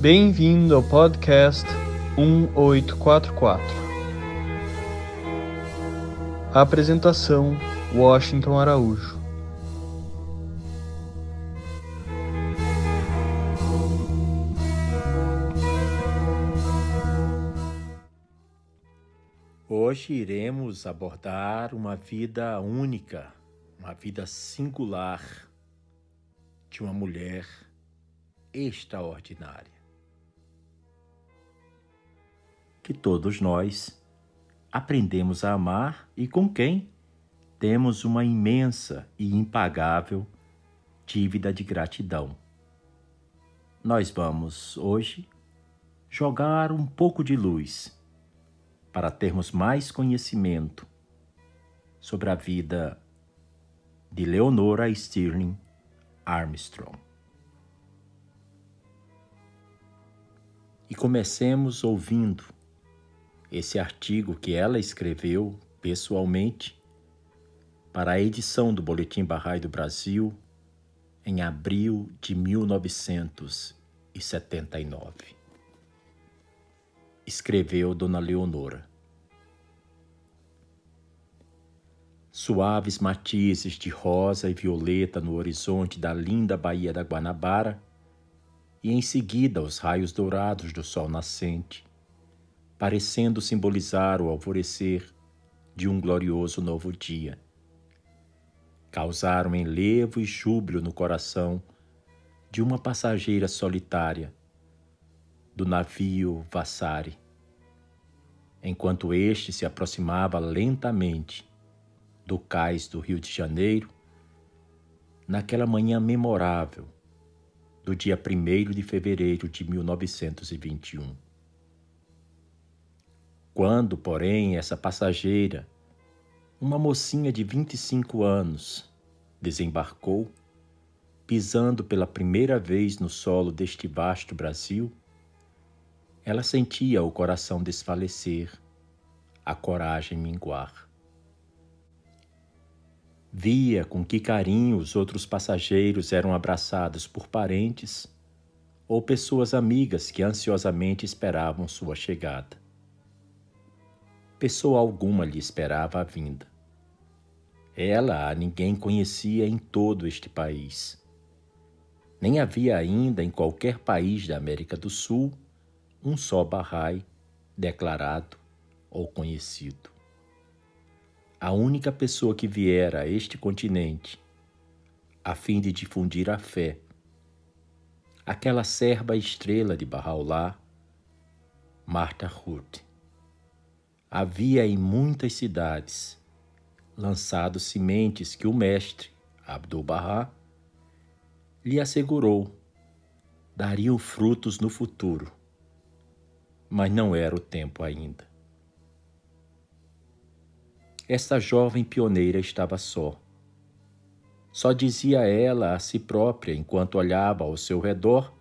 Bem-vindo ao podcast 1844. A apresentação: Washington Araújo. Hoje iremos abordar uma vida única, uma vida singular de uma mulher extraordinária. Que todos nós aprendemos a amar e com quem temos uma imensa e impagável dívida de gratidão. Nós vamos hoje jogar um pouco de luz para termos mais conhecimento sobre a vida de Leonora Stirling Armstrong. E comecemos ouvindo esse artigo que ela escreveu pessoalmente para a edição do Boletim Barrai do Brasil em abril de 1979 escreveu Dona Leonora. Suaves matizes de rosa e violeta no horizonte da linda Baía da Guanabara, e em seguida os raios dourados do sol nascente, parecendo simbolizar o alvorecer de um glorioso novo dia. Causaram enlevo e júbilo no coração de uma passageira solitária do navio Vassari, enquanto este se aproximava lentamente do cais do Rio de Janeiro, naquela manhã memorável do dia 1 de fevereiro de 1921. Quando, porém, essa passageira, uma mocinha de 25 anos, desembarcou, pisando pela primeira vez no solo deste vasto Brasil, ela sentia o coração desfalecer, a coragem minguar. Via com que carinho os outros passageiros eram abraçados por parentes ou pessoas amigas que ansiosamente esperavam sua chegada. Pessoa alguma lhe esperava a vinda. Ela a ninguém conhecia em todo este país. Nem havia ainda em qualquer país da América do Sul um só Bahá'í declarado ou conhecido. A única pessoa que viera a este continente a fim de difundir a fé, aquela serba estrela de Bahá'u'lláh, Marta Hurt. Havia em muitas cidades lançado sementes que o mestre, Abdu'l-Bahá, lhe assegurou dariam frutos no futuro mas não era o tempo ainda. Esta jovem pioneira estava só. Só dizia ela a si própria enquanto olhava ao seu redor,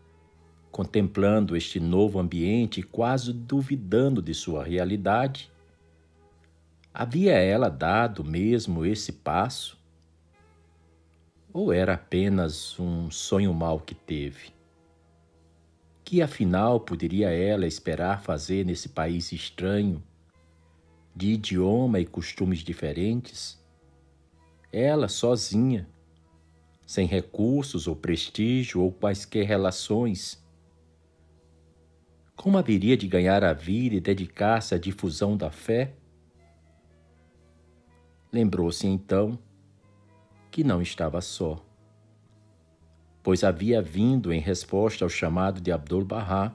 contemplando este novo ambiente e quase duvidando de sua realidade. Havia ela dado mesmo esse passo? Ou era apenas um sonho mau que teve? Que afinal poderia ela esperar fazer nesse país estranho, de idioma e costumes diferentes? Ela sozinha, sem recursos ou prestígio ou quaisquer relações. Como haveria de ganhar a vida e dedicar-se à difusão da fé? Lembrou-se então que não estava só pois havia vindo em resposta ao chamado de Abdul-Bahá,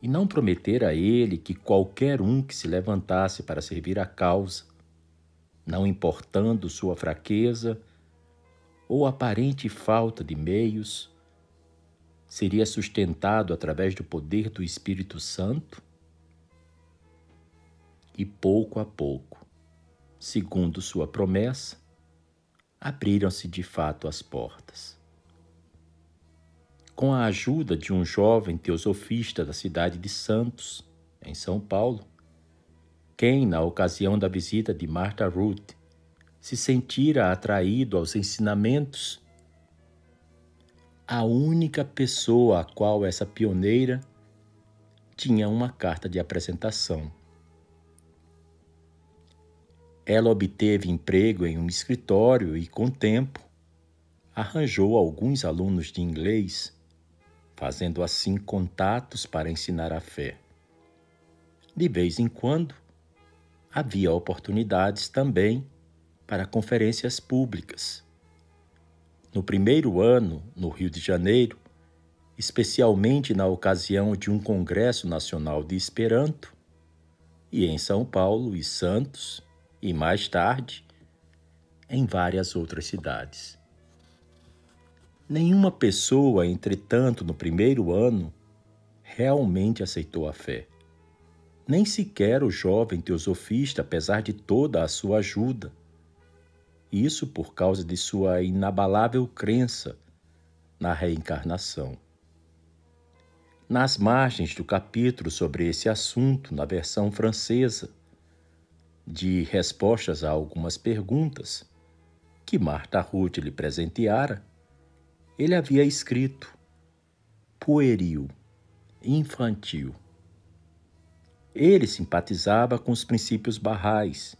e não prometera a ele que qualquer um que se levantasse para servir a causa, não importando sua fraqueza ou aparente falta de meios, seria sustentado através do poder do Espírito Santo? E pouco a pouco, segundo sua promessa, abriram-se de fato as portas com a ajuda de um jovem teosofista da cidade de Santos, em São Paulo, quem, na ocasião da visita de Martha Ruth, se sentira atraído aos ensinamentos, a única pessoa a qual essa pioneira tinha uma carta de apresentação. Ela obteve emprego em um escritório e, com tempo, arranjou alguns alunos de inglês, fazendo assim contatos para ensinar a fé. De vez em quando, havia oportunidades também para conferências públicas. No primeiro ano, no Rio de Janeiro, especialmente na ocasião de um Congresso Nacional de Esperanto, e em São Paulo e Santos, e mais tarde, em várias outras cidades. Nenhuma pessoa, entretanto, no primeiro ano, realmente aceitou a fé. Nem sequer o jovem teosofista, apesar de toda a sua ajuda isso por causa de sua inabalável crença na reencarnação. Nas margens do capítulo sobre esse assunto, na versão francesa, de respostas a algumas perguntas que Marta Ruth lhe presenteara, ele havia escrito pueril, infantil. Ele simpatizava com os princípios barrais,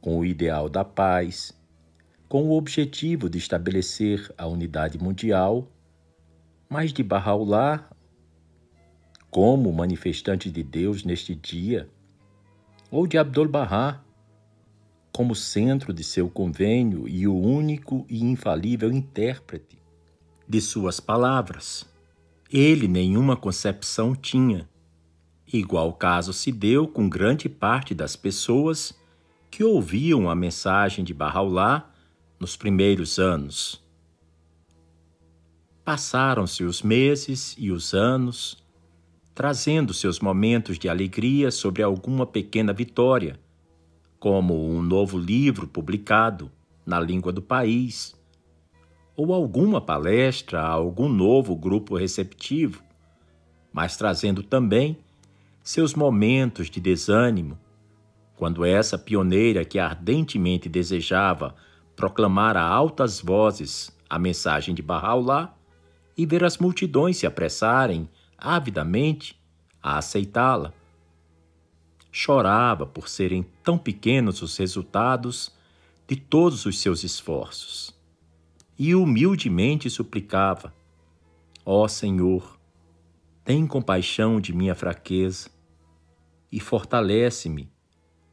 com o ideal da paz, com o objetivo de estabelecer a unidade mundial, mas de Bahá'u'lláh, como manifestante de Deus neste dia, ou de Abdul-Bahá, como centro de seu convênio e o único e infalível intérprete de suas palavras. Ele nenhuma concepção tinha. Igual caso se deu com grande parte das pessoas que ouviam a mensagem de Bahá'u'lláh nos primeiros anos. Passaram-se os meses e os anos, trazendo seus momentos de alegria sobre alguma pequena vitória, como um novo livro publicado na língua do país, ou alguma palestra a algum novo grupo receptivo, mas trazendo também seus momentos de desânimo, quando essa pioneira que ardentemente desejava proclamar a altas vozes a mensagem de Bahá'u'lláh e ver as multidões se apressarem avidamente a aceitá-la. Chorava por serem tão pequenos os resultados de todos os seus esforços e humildemente suplicava: Ó oh Senhor, tem compaixão de minha fraqueza e fortalece-me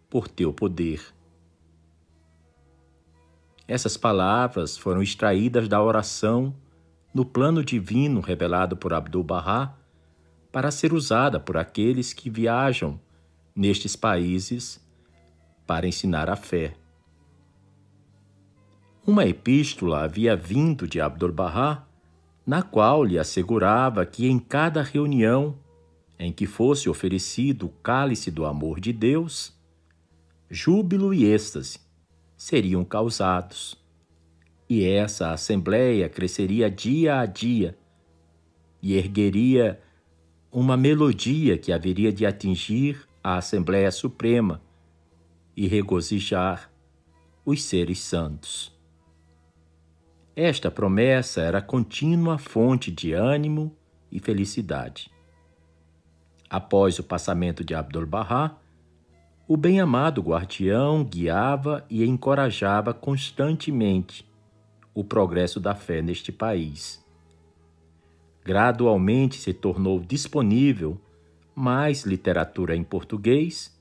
por teu poder. Essas palavras foram extraídas da oração no plano divino revelado por Abdu'l-Bahá para ser usada por aqueles que viajam nestes países para ensinar a fé. Uma epístola havia vindo de Abdu'l-Bahá, na qual lhe assegurava que em cada reunião em que fosse oferecido o cálice do amor de Deus, júbilo e êxtase seriam causados. E essa assembleia cresceria dia a dia e ergueria uma melodia que haveria de atingir a Assembleia Suprema e regozijar os seres santos. Esta promessa era contínua fonte de ânimo e felicidade. Após o passamento de Abdul-Bahá, o bem-amado guardião guiava e encorajava constantemente o progresso da fé neste país. Gradualmente se tornou disponível mais literatura em português,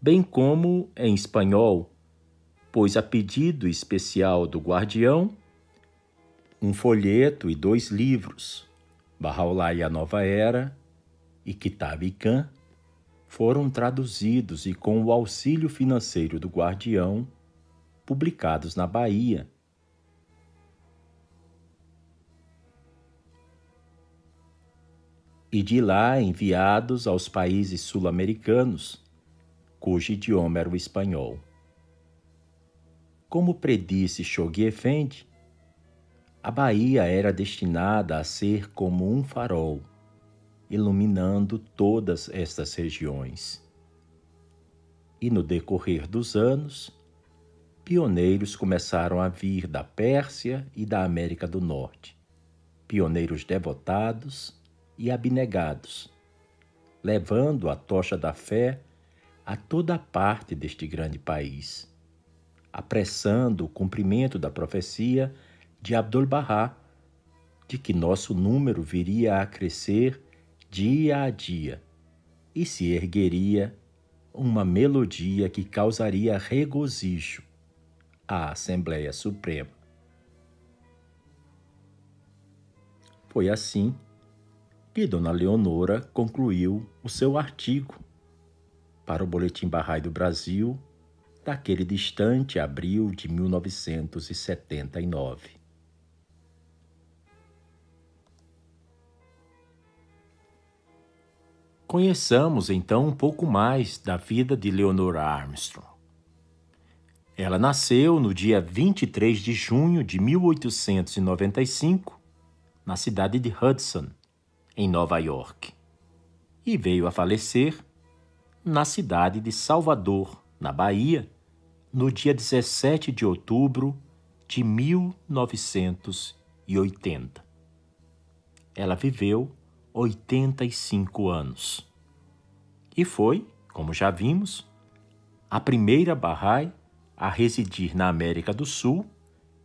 bem como em espanhol, pois a pedido especial do guardião, um folheto e dois livros, Bahá'u'lláh e a Nova Era e Kitab i Khan, foram traduzidos e, com o auxílio financeiro do guardião, publicados na Bahia. E de lá enviados aos países sul-americanos, cujo idioma era o espanhol. Como predisse Shoghi Effendi, a Bahia era destinada a ser como um farol iluminando todas estas regiões. E no decorrer dos anos, pioneiros começaram a vir da Pérsia e da América do Norte, pioneiros devotados e abnegados, levando a tocha da fé a toda parte deste grande país, apressando o cumprimento da profecia de Abdul-Bahá, de que nosso número viria a crescer dia a dia e se ergueria uma melodia que causaria regozijo à Assembleia Suprema. Foi assim que Dona Leonora concluiu o seu artigo para o Boletim Barrai do Brasil daquele distante abril de 1979. Conheçamos então um pouco mais da vida de Leonora Armstrong. Ela nasceu no dia 23 de junho de 1895 na cidade de Hudson, em Nova York, e veio a falecer na cidade de Salvador, na Bahia, no dia 17 de outubro de 1980. Ela viveu 85 anos e foi, como já vimos, a primeira Bahá'í a residir na América do Sul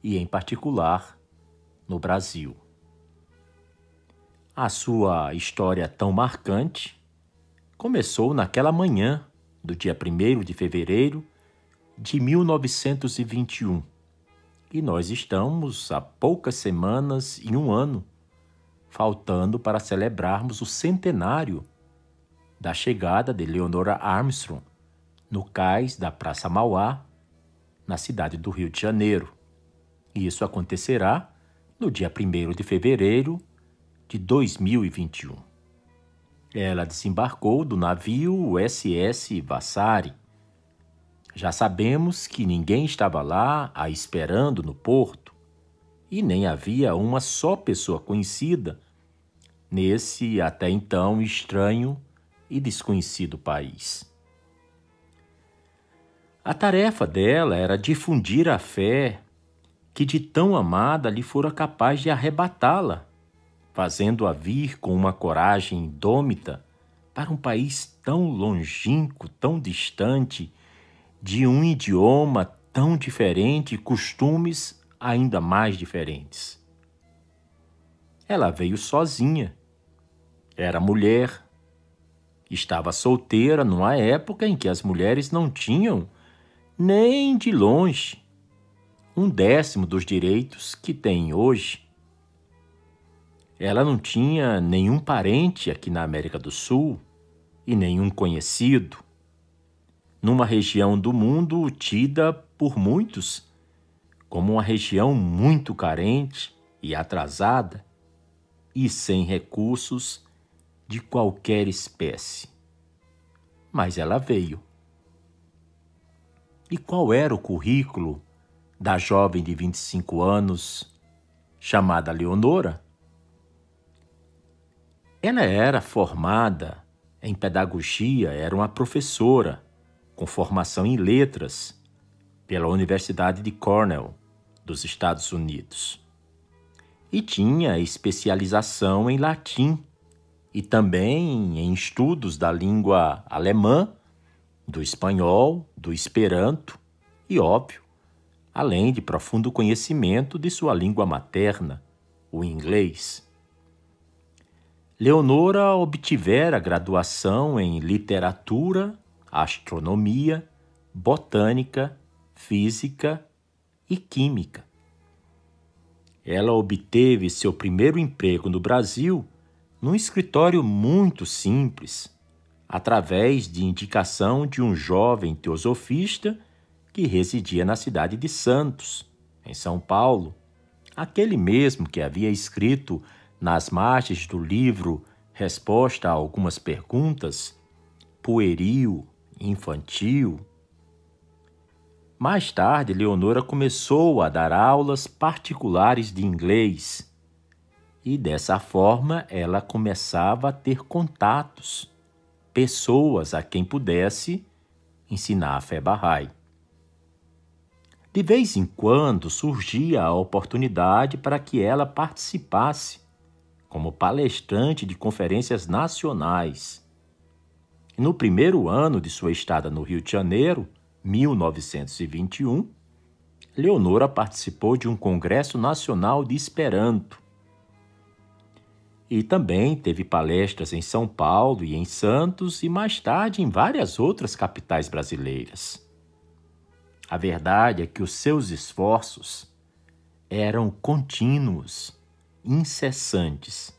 e, em particular, no Brasil. A sua história tão marcante começou naquela manhã do dia 1 de fevereiro de 1921 e nós estamos há poucas semanas e um ano faltando para celebrarmos o centenário da chegada de Leonora Armstrong no cais da Praça Mauá, na cidade do Rio de Janeiro. E isso acontecerá no dia 1 de fevereiro de 2021. Ela desembarcou do navio SS Vassari. Já sabemos que ninguém estava lá a esperando no porto e nem havia uma só pessoa conhecida nesse até então estranho e desconhecido país. A tarefa dela era difundir a fé que de tão amada lhe fora capaz de arrebatá-la fazendo-a vir com uma coragem indômita para um país tão longínquo, tão distante, de um idioma tão diferente e costumes ainda mais diferentes. Ela veio sozinha. Era mulher. Estava solteira numa época em que as mulheres não tinham, nem de longe, um décimo dos direitos que têm hoje. Ela não tinha nenhum parente aqui na América do Sul e nenhum conhecido. Numa região do mundo tida por muitos como uma região muito carente e atrasada e sem recursos de qualquer espécie. Mas ela veio. E qual era o currículo da jovem de 25 anos chamada Leonora? Ela era formada em pedagogia, era uma professora com formação em letras pela Universidade de Cornell, dos Estados Unidos. E tinha especialização em latim e também em estudos da língua alemã, do espanhol, do esperanto e, óbvio, além de profundo conhecimento de sua língua materna, o inglês. Leonora obtivera graduação em literatura, astronomia, botânica, física e química. Ela obteve seu primeiro emprego no Brasil num escritório muito simples, através de indicação de um jovem teosofista que residia na cidade de Santos, em São Paulo, aquele mesmo que havia escrito nas margens do livro Resposta a algumas perguntas, pueril, infantil. Mais tarde, Leonora começou a dar aulas particulares de inglês e dessa forma ela começava a ter contatos, pessoas a quem pudesse ensinar a fé Bahá'í. De vez em quando surgia a oportunidade para que ela participasse como palestrante de conferências nacionais. No primeiro ano de sua estada no Rio de Janeiro, 1921, Leonora participou de um Congresso Nacional de Esperanto. E também teve palestras em São Paulo e em Santos e mais tarde em várias outras capitais brasileiras. A verdade é que os seus esforços eram contínuos, incessantes.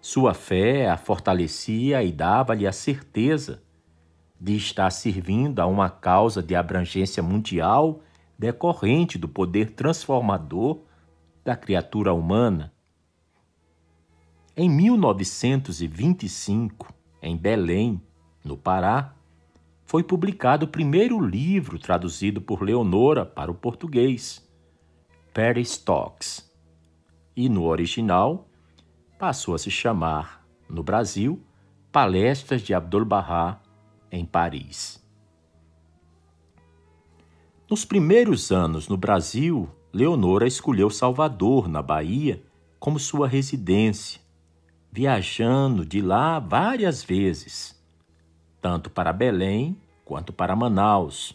Sua fé a fortalecia e dava-lhe a certeza de estar servindo a uma causa de abrangência mundial decorrente do poder transformador da criatura humana. Em 1925, em Belém, no Pará, foi publicado o primeiro livro traduzido por Leonora para o português, Paris Talks, e no original passou a se chamar, no Brasil, Palestras de Abdu'l-Bahá em Paris. Nos primeiros anos no Brasil, Leonora escolheu Salvador, na Bahia, como sua residência, viajando de lá várias vezes tanto para Belém quanto para Manaus.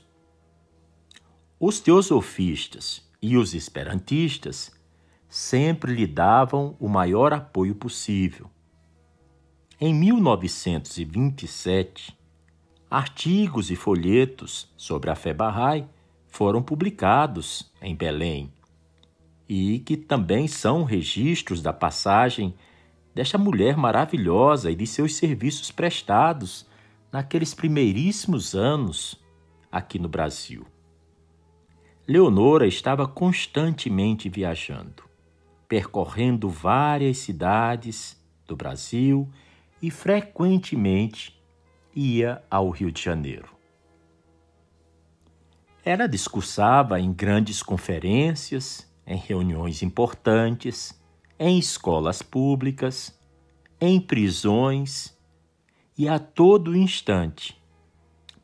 Os teosofistas e os esperantistas sempre lhe davam o maior apoio possível. Em 1927, artigos e folhetos sobre a fé Bahá'í foram publicados em Belém e que também são registros da passagem desta mulher maravilhosa e de seus serviços prestados naqueles primeiríssimos anos aqui no Brasil. Leonora estava constantemente viajando, percorrendo várias cidades do Brasil e frequentemente ia ao Rio de Janeiro. Ela discursava em grandes conferências, em reuniões importantes, em escolas públicas, em prisões e a todo instante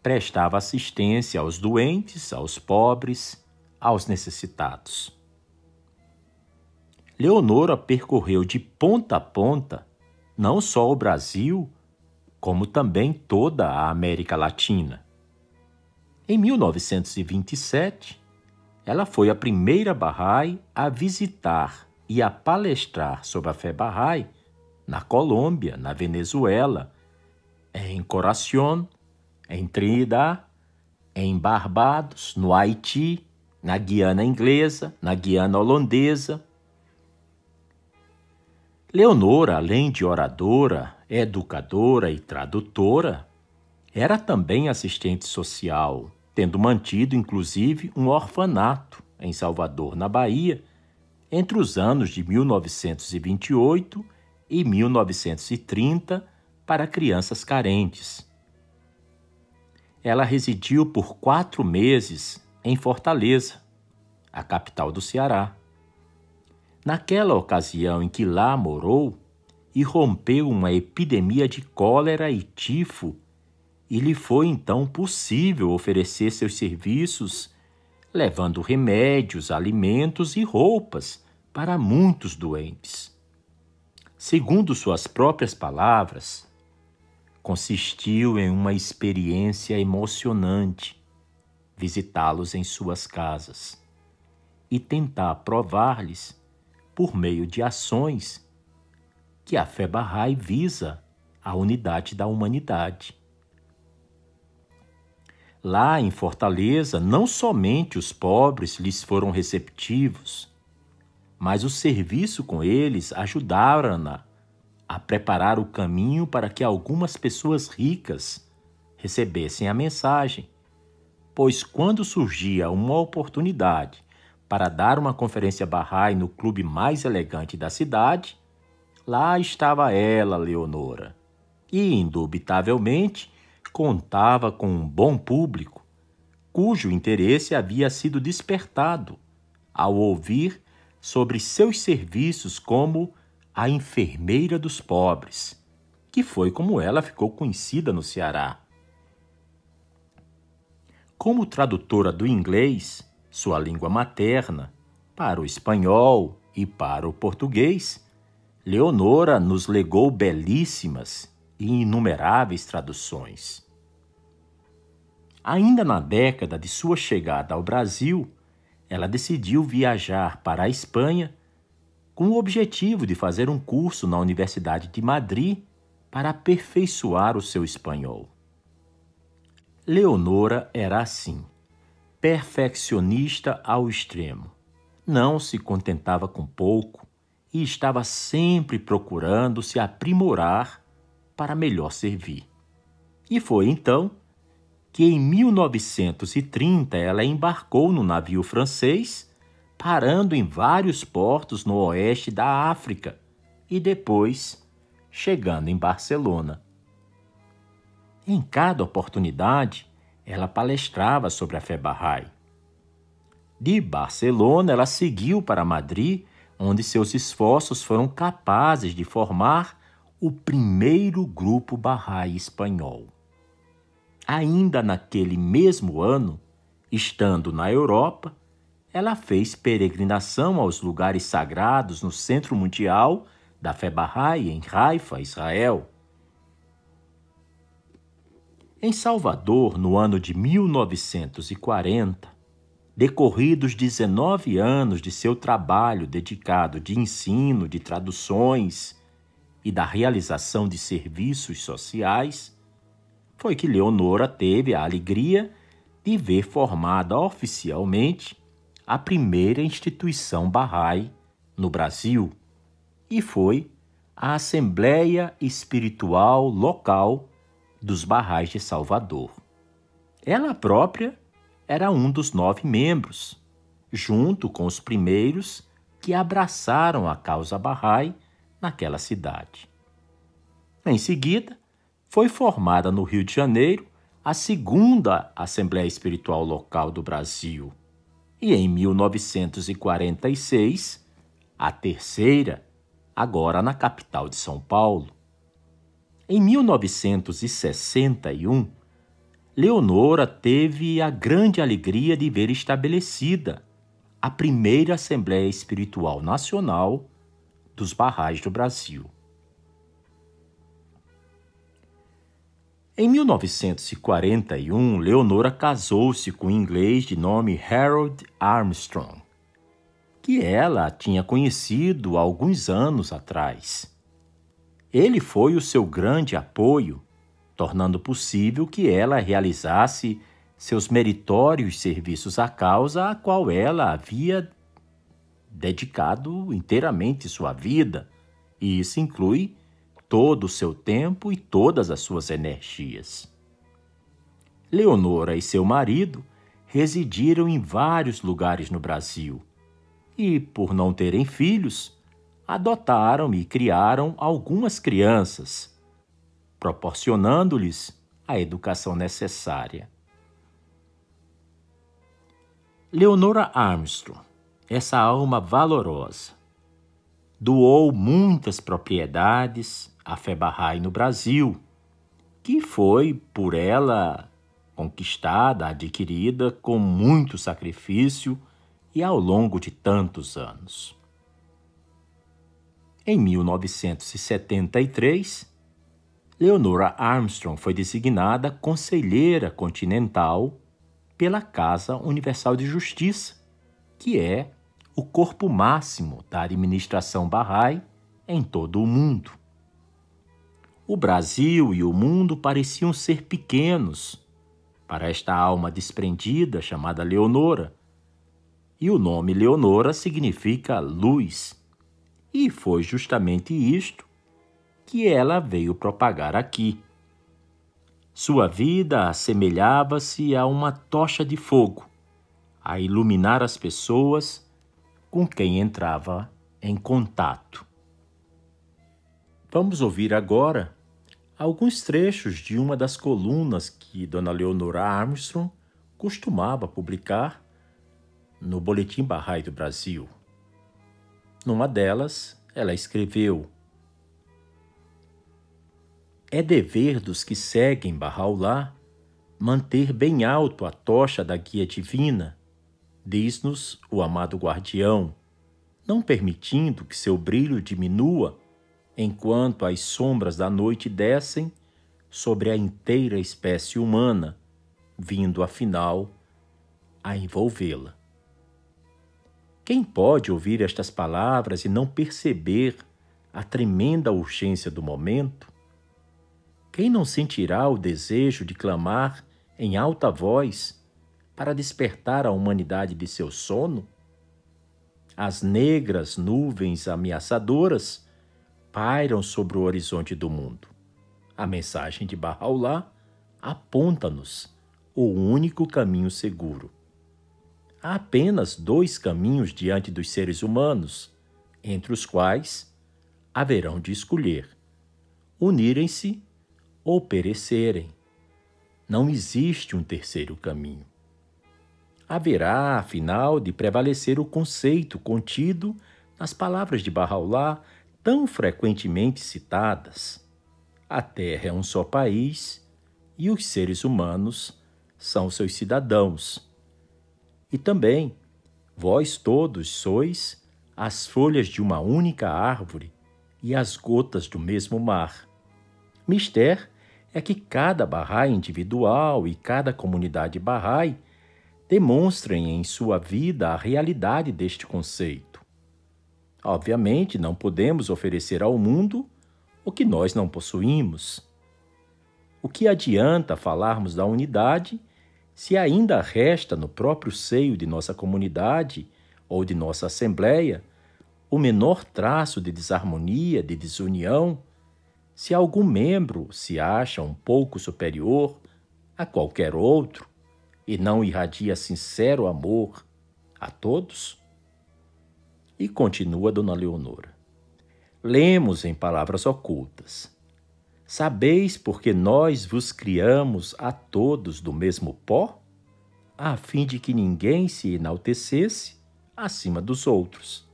prestava assistência aos doentes, aos pobres, aos necessitados. Leonora percorreu de ponta a ponta não só o Brasil, como também toda a América Latina. Em 1927, ela foi a primeira Bahá'í a visitar e a palestrar sobre a fé Bahá'í na Colômbia, na Venezuela, em Coração, em Trinidad, em Barbados, no Haiti, na Guiana Inglesa, na Guiana Holandesa. Leonora, além de oradora, educadora e tradutora, era também assistente social, tendo mantido inclusive um orfanato em Salvador, na Bahia, entre os anos de 1928 e 1930, para crianças carentes. Ela residiu por quatro meses em Fortaleza, a capital do Ceará. Naquela ocasião em que lá morou, irrompeu uma epidemia de cólera e tifo, e lhe foi então possível oferecer seus serviços, levando remédios, alimentos e roupas para muitos doentes. Segundo suas próprias palavras, consistiu em uma experiência emocionante visitá-los em suas casas e tentar provar-lhes, por meio de ações, que a fé Bahá'í visa a unidade da humanidade. Lá em Fortaleza, não somente os pobres lhes foram receptivos, mas o serviço com eles ajudaram-na a preparar o caminho para que algumas pessoas ricas recebessem a mensagem. Pois quando surgia uma oportunidade para dar uma conferência Bahá'í no clube mais elegante da cidade, lá estava ela, Leonora. E, indubitavelmente, contava com um bom público, cujo interesse havia sido despertado ao ouvir sobre seus serviços como a enfermeira dos pobres, que foi como ela ficou conhecida no Ceará. Como tradutora do inglês, sua língua materna, para o espanhol e para o português, Leonora nos legou belíssimas e inumeráveis traduções. Ainda na década de sua chegada ao Brasil, ela decidiu viajar para a Espanha com o objetivo de fazer um curso na Universidade de Madrid para aperfeiçoar o seu espanhol. Leonora era assim, perfeccionista ao extremo. Não se contentava com pouco e estava sempre procurando se aprimorar para melhor servir. E foi então que em 1930 ela embarcou no navio francês, parando em vários portos no oeste da África e depois chegando em Barcelona. Em cada oportunidade, ela palestrava sobre a fé Bahá'í. De Barcelona, ela seguiu para Madrid, onde seus esforços foram capazes de formar o primeiro grupo Bahá'í espanhol. Ainda naquele mesmo ano, estando na Europa, ela fez peregrinação aos lugares sagrados no Centro Mundial da Fé Bahá'í, em Haifa, Israel. Em Salvador, no ano de 1940, decorridos 19 anos de seu trabalho dedicado de ensino, de traduções e da realização de serviços sociais, foi que Leonora teve a alegria de ver formada oficialmente a primeira instituição Bahá'í no Brasil, e foi a Assembleia Espiritual Local dos Barrais de Salvador. Ela própria era um dos nove membros, junto com os primeiros que abraçaram a causa Bahá'í naquela cidade. Em seguida, foi formada no Rio de Janeiro a segunda Assembleia Espiritual Local do Brasil e, em 1946, a terceira, agora na capital de São Paulo. Em 1961, Leonora teve a grande alegria de ver estabelecida a primeira Assembleia Espiritual Nacional dos Barrais do Brasil. Em 1941, Leonora casou-se com um inglês de nome Harold Armstrong, que ela tinha conhecido alguns anos atrás. Ele foi o seu grande apoio, tornando possível que ela realizasse seus meritórios serviços à causa a qual ela havia dedicado inteiramente sua vida, e isso inclui todo o seu tempo e todas as suas energias. Leonora e seu marido residiram em vários lugares no Brasil e, por não terem filhos, adotaram e criaram algumas crianças, proporcionando-lhes a educação necessária. Leonora Armstrong, essa alma valorosa, doou muitas propriedades à Bahá'í no Brasil, que foi por ela conquistada, adquirida com muito sacrifício e ao longo de tantos anos. Em 1973, Leonora Armstrong foi designada conselheira continental pela Casa Universal de Justiça, que é o corpo máximo da administração Bahá'í em todo o mundo. O Brasil e o mundo pareciam ser pequenos para esta alma desprendida chamada Leonora, e o nome Leonora significa luz e foi justamente isto que ela veio propagar aqui. Sua vida assemelhava-se a uma tocha de fogo, a iluminar as pessoas com quem entrava em contato. Vamos ouvir agora alguns trechos de uma das colunas que Dona Leonora Armstrong costumava publicar no Boletim Barrai do Brasil. Numa delas, ela escreveu: É dever dos que seguem Bahá'u'lláh manter bem alto a tocha da guia divina, diz-nos o amado guardião, não permitindo que seu brilho diminua enquanto as sombras da noite descem sobre a inteira espécie humana, vindo afinal a envolvê-la. Quem pode ouvir estas palavras e não perceber a tremenda urgência do momento? Quem não sentirá o desejo de clamar em alta voz para despertar a humanidade de seu sono? As negras nuvens ameaçadoras pairam sobre o horizonte do mundo. A mensagem de Bahá'u'lláh aponta-nos o único caminho seguro há apenas dois caminhos diante dos seres humanos, entre os quais haverão de escolher: unirem-se ou perecerem. Não existe um terceiro caminho. Haverá, afinal, de prevalecer o conceito contido nas palavras de Bahá'u'lláh tão frequentemente citadas. A Terra é um só país e os seres humanos são seus cidadãos e também, vós todos sois as folhas de uma única árvore e as gotas do mesmo mar. Mister é que cada Bahá'í individual e cada comunidade Bahá'í demonstrem em sua vida a realidade deste conceito. Obviamente, não podemos oferecer ao mundo o que nós não possuímos. O que adianta falarmos da unidade se ainda resta no próprio seio de nossa comunidade ou de nossa assembleia o menor traço de desarmonia, de desunião, se algum membro se acha um pouco superior a qualquer outro e não irradia sincero amor a todos? E continua Dona Leonora. Lemos em palavras ocultas. Sabeis porque nós vos criamos a todos do mesmo pó, a fim de que ninguém se enaltecesse acima dos outros.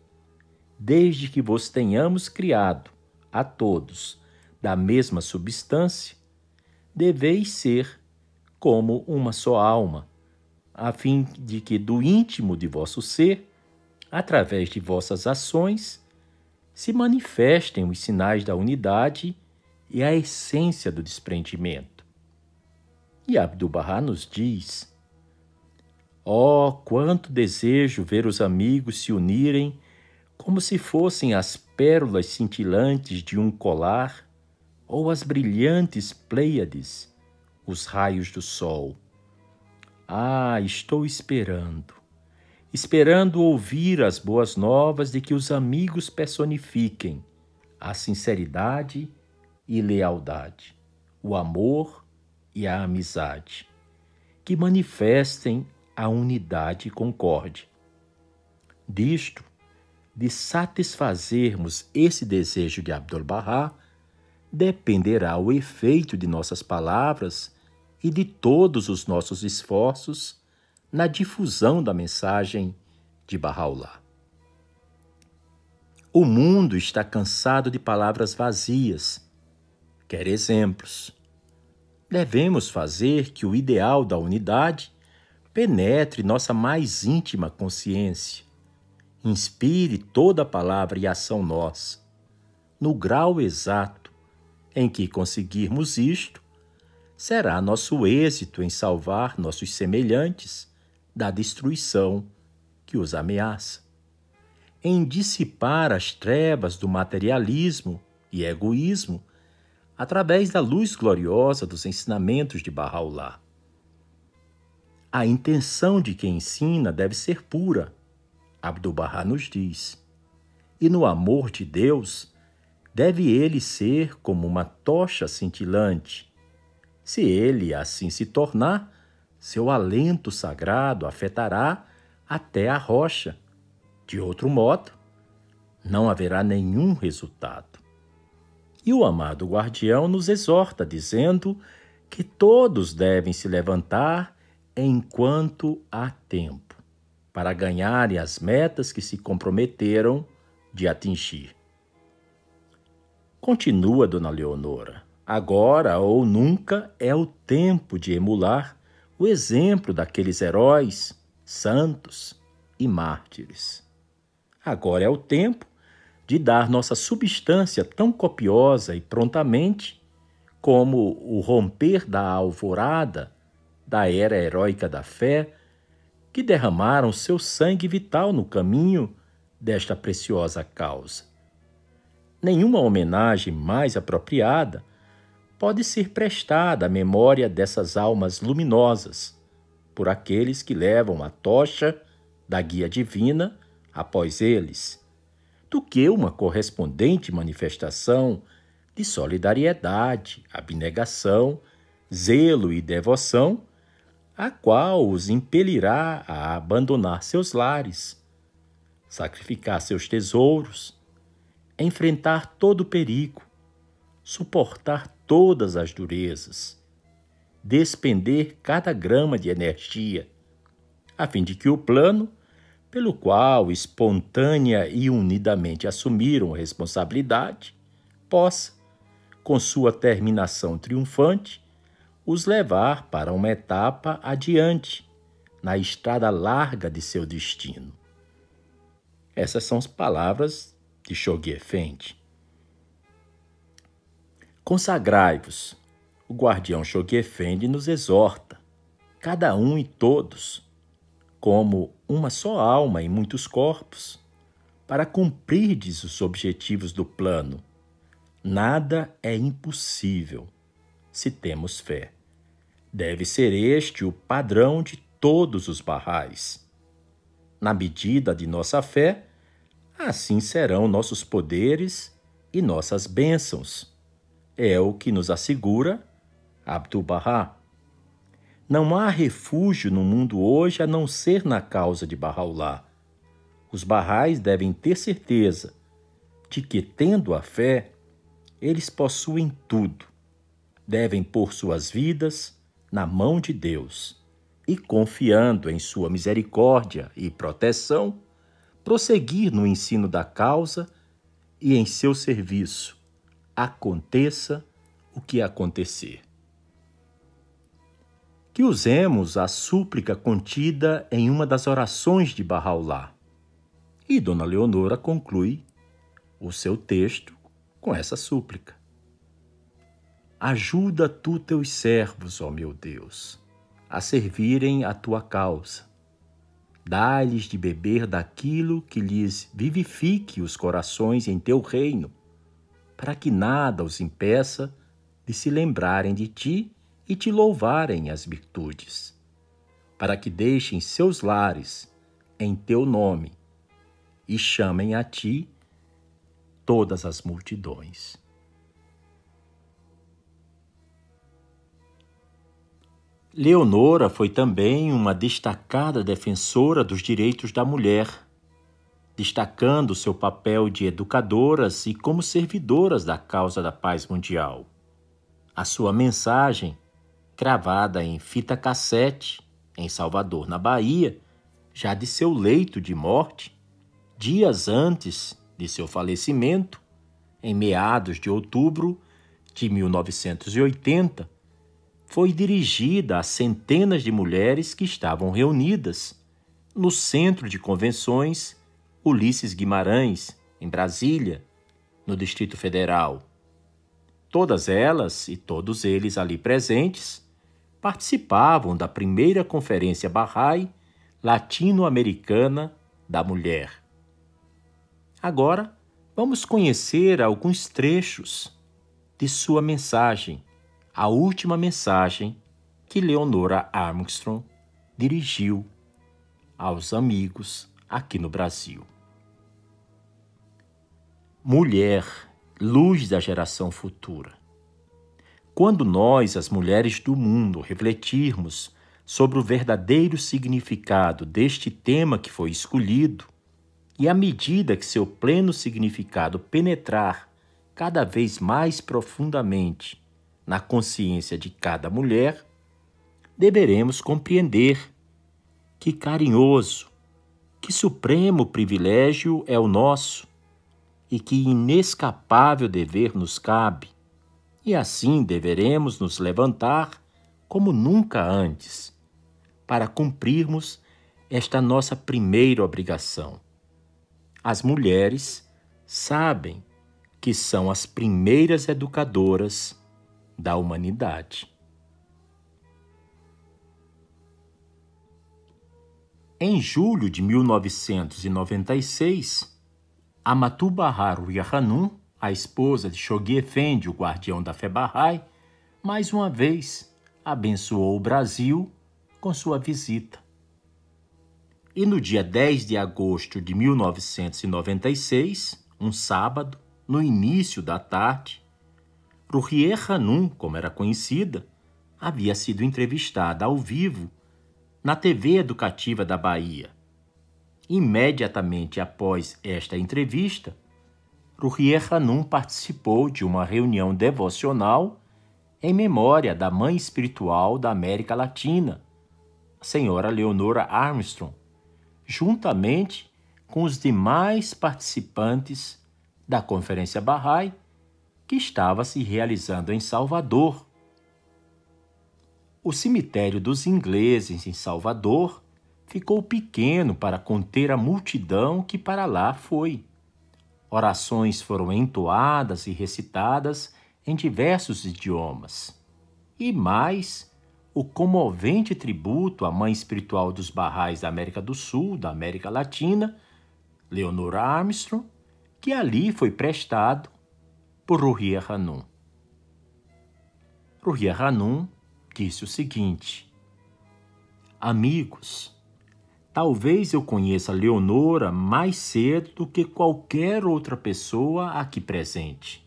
Desde que vos tenhamos criado a todos da mesma substância, deveis ser como uma só alma, a fim de que do íntimo de vosso ser, através de vossas ações, se manifestem os sinais da unidade e a essência do desprendimento. E Abdu'l-Bahá nos diz: Oh, quanto desejo ver os amigos se unirem como se fossem as pérolas cintilantes de um colar ou as brilhantes Pleiades, os raios do sol. Ah, estou esperando, esperando ouvir as boas novas de que os amigos personifiquem a sinceridade e lealdade, o amor e a amizade, que manifestem a unidade e concórdia. Disto, de satisfazermos esse desejo de Abdu'l-Bahá, dependerá o efeito de nossas palavras e de todos os nossos esforços na difusão da mensagem de Bahá'u'lláh. O mundo está cansado de palavras vazias quer exemplos. Devemos fazer que o ideal da unidade penetre nossa mais íntima consciência, inspire toda a palavra e ação nossa. No grau exato em que conseguirmos isto, será nosso êxito em salvar nossos semelhantes da destruição que os ameaça, em dissipar as trevas do materialismo e egoísmo através da luz gloriosa dos ensinamentos de Bahá'u'lláh. A intenção de quem ensina deve ser pura, Abdu'l-Bahá nos diz. E no amor de Deus, deve ele ser como uma tocha cintilante. Se ele assim se tornar, seu alento sagrado afetará até a rocha. De outro modo, não haverá nenhum resultado. E o amado guardião nos exorta, dizendo que todos devem se levantar enquanto há tempo, para ganharem as metas que se comprometeram de atingir. Continua Dona Leonora. Agora ou nunca é o tempo de emular o exemplo daqueles heróis, santos e mártires. Agora é o tempo de dar nossa substância tão copiosa e prontamente como o romper da alvorada da era heróica da fé, que derramaram seu sangue vital no caminho desta preciosa causa. Nenhuma homenagem mais apropriada pode ser prestada à memória dessas almas luminosas por aqueles que levam a tocha da guia divina após eles, do que uma correspondente manifestação de solidariedade, abnegação, zelo e devoção, a qual os impelirá a abandonar seus lares, sacrificar seus tesouros, enfrentar todo o perigo, suportar todas as durezas, despender cada grama de energia, a fim de que o plano, pelo qual espontânea e unidamente assumiram responsabilidade, possa, com sua terminação triunfante, os levar para uma etapa adiante na estrada larga de seu destino. Essas são as palavras de Shoghi Effendi. Consagrai-vos. O guardião Shoghi Effendi nos exorta, cada um e todos, como uma só alma em muitos corpos, para cumprirdes os objetivos do plano. Nada é impossível se temos fé. Deve ser este o padrão de todos os barrais. Na medida de nossa fé, assim serão nossos poderes e nossas bênçãos. É o que nos assegura Abdu'l-Bahá. Não há refúgio no mundo hoje a não ser na causa de Bahá'u'lláh. Os barrais devem ter certeza de que, tendo a fé, eles possuem tudo. Devem pôr suas vidas na mão de Deus e, confiando em sua misericórdia e proteção, prosseguir no ensino da causa e em seu serviço, aconteça o que acontecer. Que usemos a súplica contida em uma das orações de Barraulá. E Dona Leonora conclui o seu texto com essa súplica. Ajuda tu teus servos, ó meu Deus, a servirem a tua causa Dá-lhes de beber daquilo que lhes vivifique os corações em teu reino, para que nada os impeça de se lembrarem de ti e te louvarem as virtudes, para que deixem seus lares em teu nome e chamem a ti todas as multidões. Leonora foi também uma destacada defensora dos direitos da mulher, destacando seu papel de educadoras e como servidoras da causa da paz mundial. A sua mensagem, gravada em fita cassete em Salvador, na Bahia, já de seu leito de morte, dias antes de seu falecimento, em meados de outubro de 1980, foi dirigida a centenas de mulheres que estavam reunidas no Centro de Convenções Ulisses Guimarães, em Brasília, no Distrito Federal. Todas elas e todos eles ali presentes participavam da primeira Conferência Bahá'í Latino-Americana da Mulher. Agora, vamos conhecer alguns trechos de sua mensagem a última mensagem que Leonora Armstrong dirigiu aos amigos aqui no Brasil. Mulher, luz da geração futura. Quando nós, as mulheres do mundo, refletirmos sobre o verdadeiro significado deste tema que foi escolhido, e à medida que seu pleno significado penetrar cada vez mais profundamente na consciência de cada mulher, deveremos compreender que carinhoso, que supremo privilégio é o nosso e que inescapável dever nos cabe, e assim deveremos nos levantar como nunca antes, para cumprirmos esta nossa primeira obrigação. As mulheres sabem que são as primeiras educadoras da humanidade. Em julho de 1996, Amatu Bahar Yahanun, a esposa de Shoghi Effendi, o guardião da Bahá'í, mais uma vez abençoou o Brasil com sua visita. E no dia 10 de agosto de 1996, um sábado, no início da tarde, Ruhier Hanum, como era conhecida, havia sido entrevistada ao vivo na TV educativa da Bahia. Imediatamente após esta entrevista, Ruhier Hanum participou de uma reunião devocional em memória da mãe espiritual da América Latina, a senhora Leonora Armstrong, juntamente com os demais participantes da Conferência Bahá'í que estava se realizando em Salvador. O cemitério dos ingleses em Salvador ficou pequeno para conter a multidão que para lá foi. Orações foram entoadas e recitadas em diversos idiomas. E mais, o comovente tributo à mãe espiritual dos barrais da América do Sul, da América Latina, Leonora Armstrong, que ali foi prestado por Ruhia Hanum. Ruhia Hanum disse o seguinte: Amigos, talvez eu conheça Leonora mais cedo do que qualquer outra pessoa aqui presente.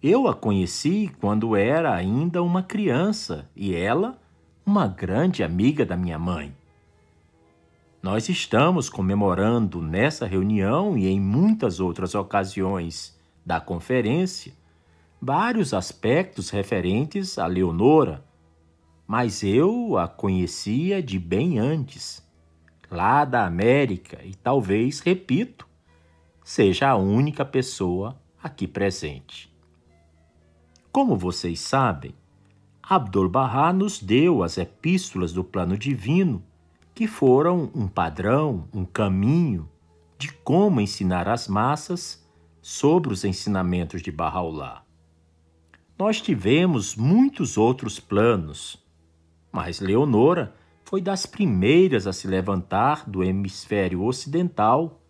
Eu a conheci quando era ainda uma criança e ela, uma grande amiga da minha mãe. Nós estamos comemorando nessa reunião e em muitas outras ocasiões da conferência vários aspectos referentes a Leonora, mas eu a conhecia de bem antes, lá da América, e talvez, repito, seja a única pessoa aqui presente. Como vocês sabem, Abdu'l-Bahá nos deu as epístolas do plano divino, que foram um padrão, um caminho de como ensinar as massas sobre os ensinamentos de Bahá'u'lláh. Nós tivemos muitos outros planos, mas Leonora foi das primeiras a se levantar do hemisfério ocidental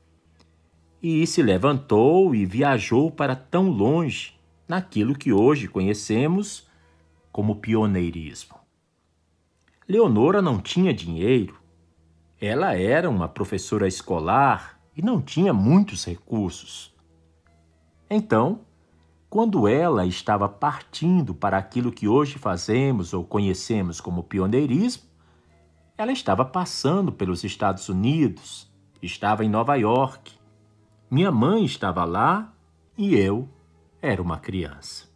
e se levantou e viajou para tão longe naquilo que hoje conhecemos como pioneirismo. Leonora não tinha dinheiro. Ela era uma professora escolar e não tinha muitos recursos. Então, quando ela estava partindo para aquilo que hoje fazemos ou conhecemos como pioneirismo, ela estava passando pelos Estados Unidos, estava em Nova York. Minha mãe estava lá e eu era uma criança.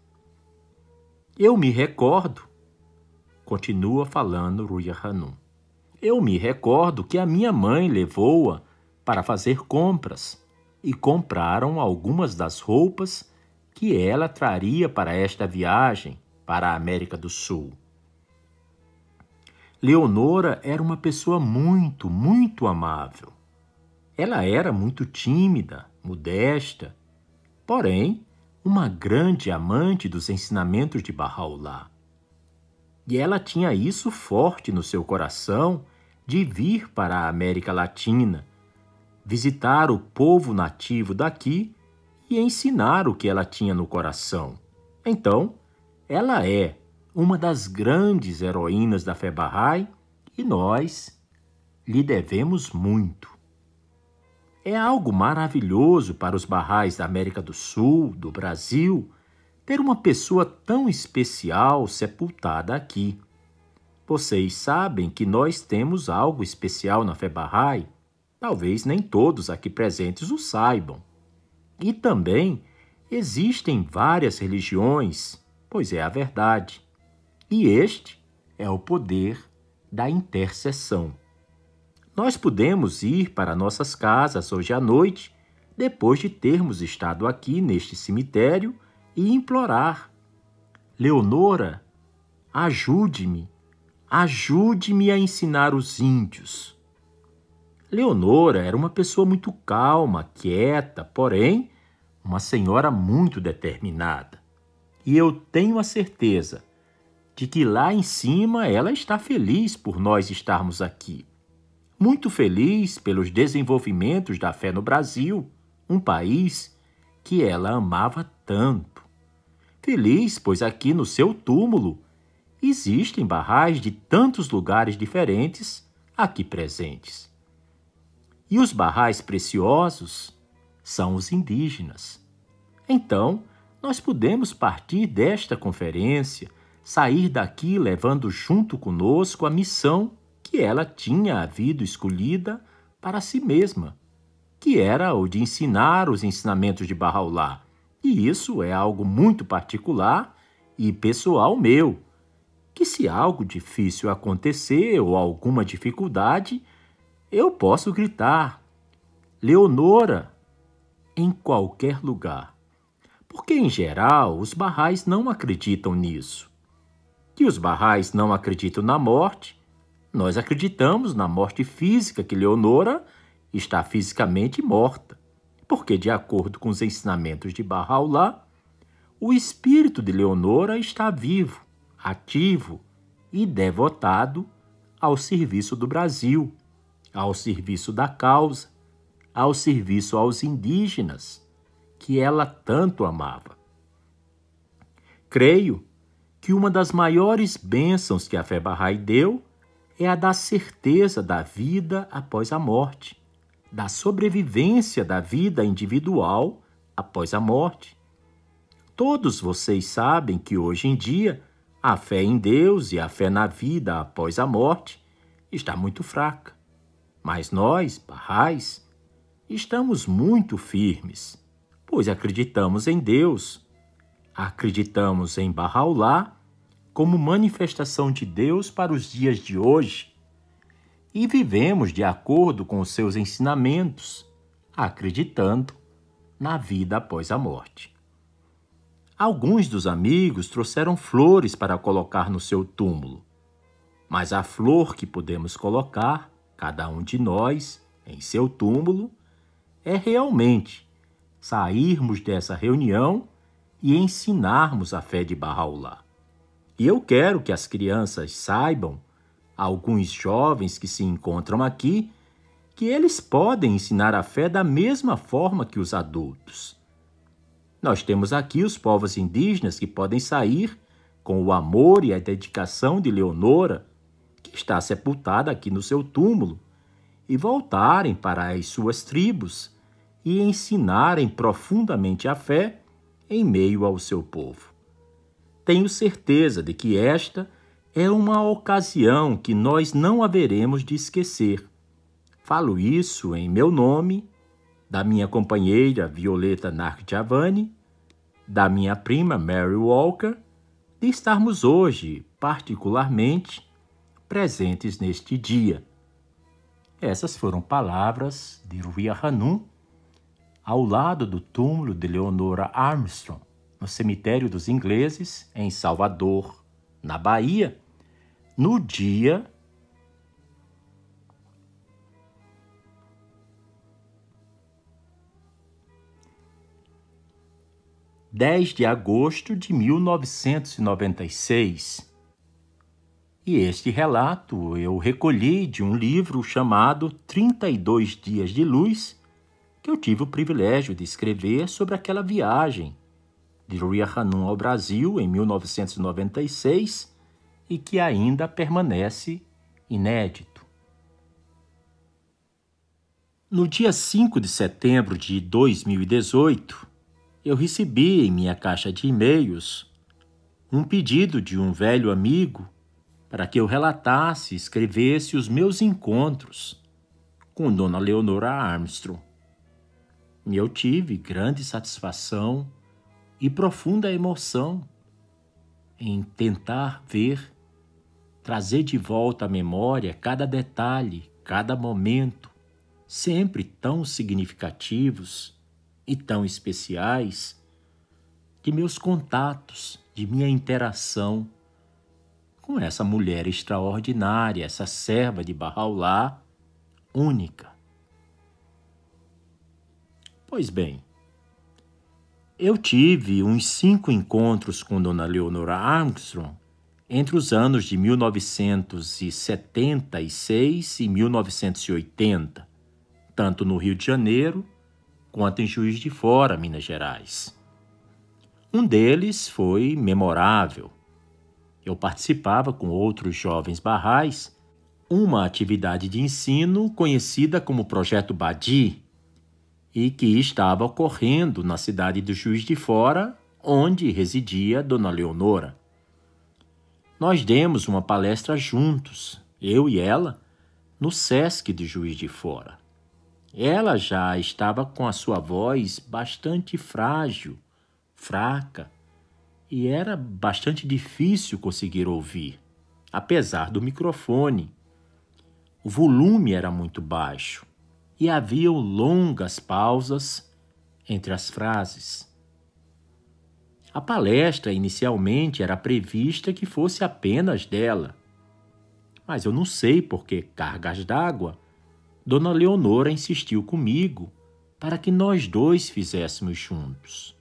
Eu me recordo, continua falando Ruya Hanum. Eu me recordo que a minha mãe levou-a para fazer compras e compraram algumas das roupas que ela traria para esta viagem para a América do Sul. Leonora era uma pessoa muito, muito amável. Ela era muito tímida, modesta, porém uma grande amante dos ensinamentos de Bahá'u'lláh. E ela tinha isso forte no seu coração de vir para a América Latina, visitar o povo nativo daqui e ensinar o que ela tinha no coração. Então, ela é uma das grandes heroínas da fé Bahá'í e nós lhe devemos muito. É algo maravilhoso para os barrais da América do Sul, do Brasil, ter uma pessoa tão especial sepultada aqui. Vocês sabem que nós temos algo especial na fé Bahá'í? Talvez nem todos aqui presentes o saibam. E também existem várias religiões, pois é a verdade. E este é o poder da intercessão. Nós podemos ir para nossas casas hoje à noite, depois de termos estado aqui neste cemitério, e implorar: Leonora, ajude-me, ajude-me a ensinar os índios. Leonora era uma pessoa muito calma, quieta, porém, uma senhora muito determinada. E eu tenho a certeza de que lá em cima ela está feliz por nós estarmos aqui. Muito feliz pelos desenvolvimentos da fé no Brasil, um país que ela amava tanto. Feliz, pois aqui no seu túmulo existem barrais de tantos lugares diferentes aqui presentes. E os barrais preciosos são os indígenas. Então, nós podemos partir desta conferência, sair daqui levando junto conosco a missão que ela tinha havido escolhida para si mesma, que era o de ensinar os ensinamentos de Bahá'u'lláh. E isso é algo muito particular e pessoal meu, que se algo difícil acontecer ou alguma dificuldade, eu posso gritar: Leonora, em qualquer lugar. Porque, em geral, os barrais não acreditam nisso. Que os barrais não acreditam na morte, nós acreditamos na morte física, que Leonora está fisicamente morta. Porque, de acordo com os ensinamentos de Bahá'u'lláh, o espírito de Leonora está vivo ativo e devotado ao serviço do Brasil, ao serviço da causa, ao serviço aos indígenas, que ela tanto amava. Creio que uma das maiores bênçãos que a fé Bahá'í deu é a da certeza da vida após a morte, da sobrevivência da vida individual após a morte. Todos vocês sabem que hoje em dia a fé em Deus e a fé na vida após a morte está muito fraca. Mas nós, barrais, estamos muito firmes, pois acreditamos em Deus, acreditamos em Bahá'u'lláh como manifestação de Deus para os dias de hoje e vivemos de acordo com os seus ensinamentos, acreditando na vida após a morte. Alguns dos amigos trouxeram flores para colocar no seu túmulo. Mas a flor que podemos colocar, cada um de nós, em seu túmulo, é realmente sairmos dessa reunião e ensinarmos a fé de Bahá'u'lláh. E eu quero que as crianças saibam, alguns jovens que se encontram aqui, que eles podem ensinar a fé da mesma forma que os adultos. Nós temos aqui os povos indígenas que podem sair com o amor e a dedicação de Leonora, que está sepultada aqui no seu túmulo, e voltarem para as suas tribos e ensinarem profundamente a fé em meio ao seu povo. Tenho certeza de que esta é uma ocasião que nós não haveremos de esquecer. Falo isso em meu nome da minha companheira Violeta Narctiavani, da minha prima Mary Walker, de estarmos hoje, particularmente, presentes neste dia. Essas foram palavras de Ruia Hanum ao lado do túmulo de Leonora Armstrong, no cemitério dos ingleses, em Salvador, na Bahia, no dia 10 de agosto de 1996. E este relato eu recolhi de um livro chamado 32 Dias de Luz, que eu tive o privilégio de escrever sobre aquela viagem de Ria Hanum ao Brasil em 1996 e que ainda permanece inédito. No dia 5 de setembro de 2018, eu recebi em minha caixa de e-mails um pedido de um velho amigo para que eu relatasse e escrevesse os meus encontros com Dona Leonora Armstrong. E eu tive grande satisfação e profunda emoção em tentar ver, trazer de volta à memória cada detalhe, cada momento, sempre tão significativos e tão especiais de meus contatos, de minha interação com essa mulher extraordinária, essa serva de Bahá'u'lláh, única, Pois bem, eu tive uns cinco encontros com Dona Leonora Armstrong entre os anos de 1976 e 1980, tanto no Rio de Janeiro quanto em Juiz de Fora, Minas Gerais. Um deles foi memorável. Eu participava com outros jovens barrais uma atividade de ensino conhecida como Projeto Badi e que estava ocorrendo na cidade do Juiz de Fora, onde residia Dona Leonora. Nós demos uma palestra juntos, eu e ela, no SESC de Juiz de Fora. Ela já estava com a sua voz bastante frágil, fraca, e era bastante difícil conseguir ouvir, apesar do microfone. O volume era muito baixo e haviam longas pausas entre as frases. A palestra inicialmente era prevista que fosse apenas dela. Mas eu não sei por que cargas d'água. Dona Leonora insistiu comigo para que nós dois fizéssemos juntos.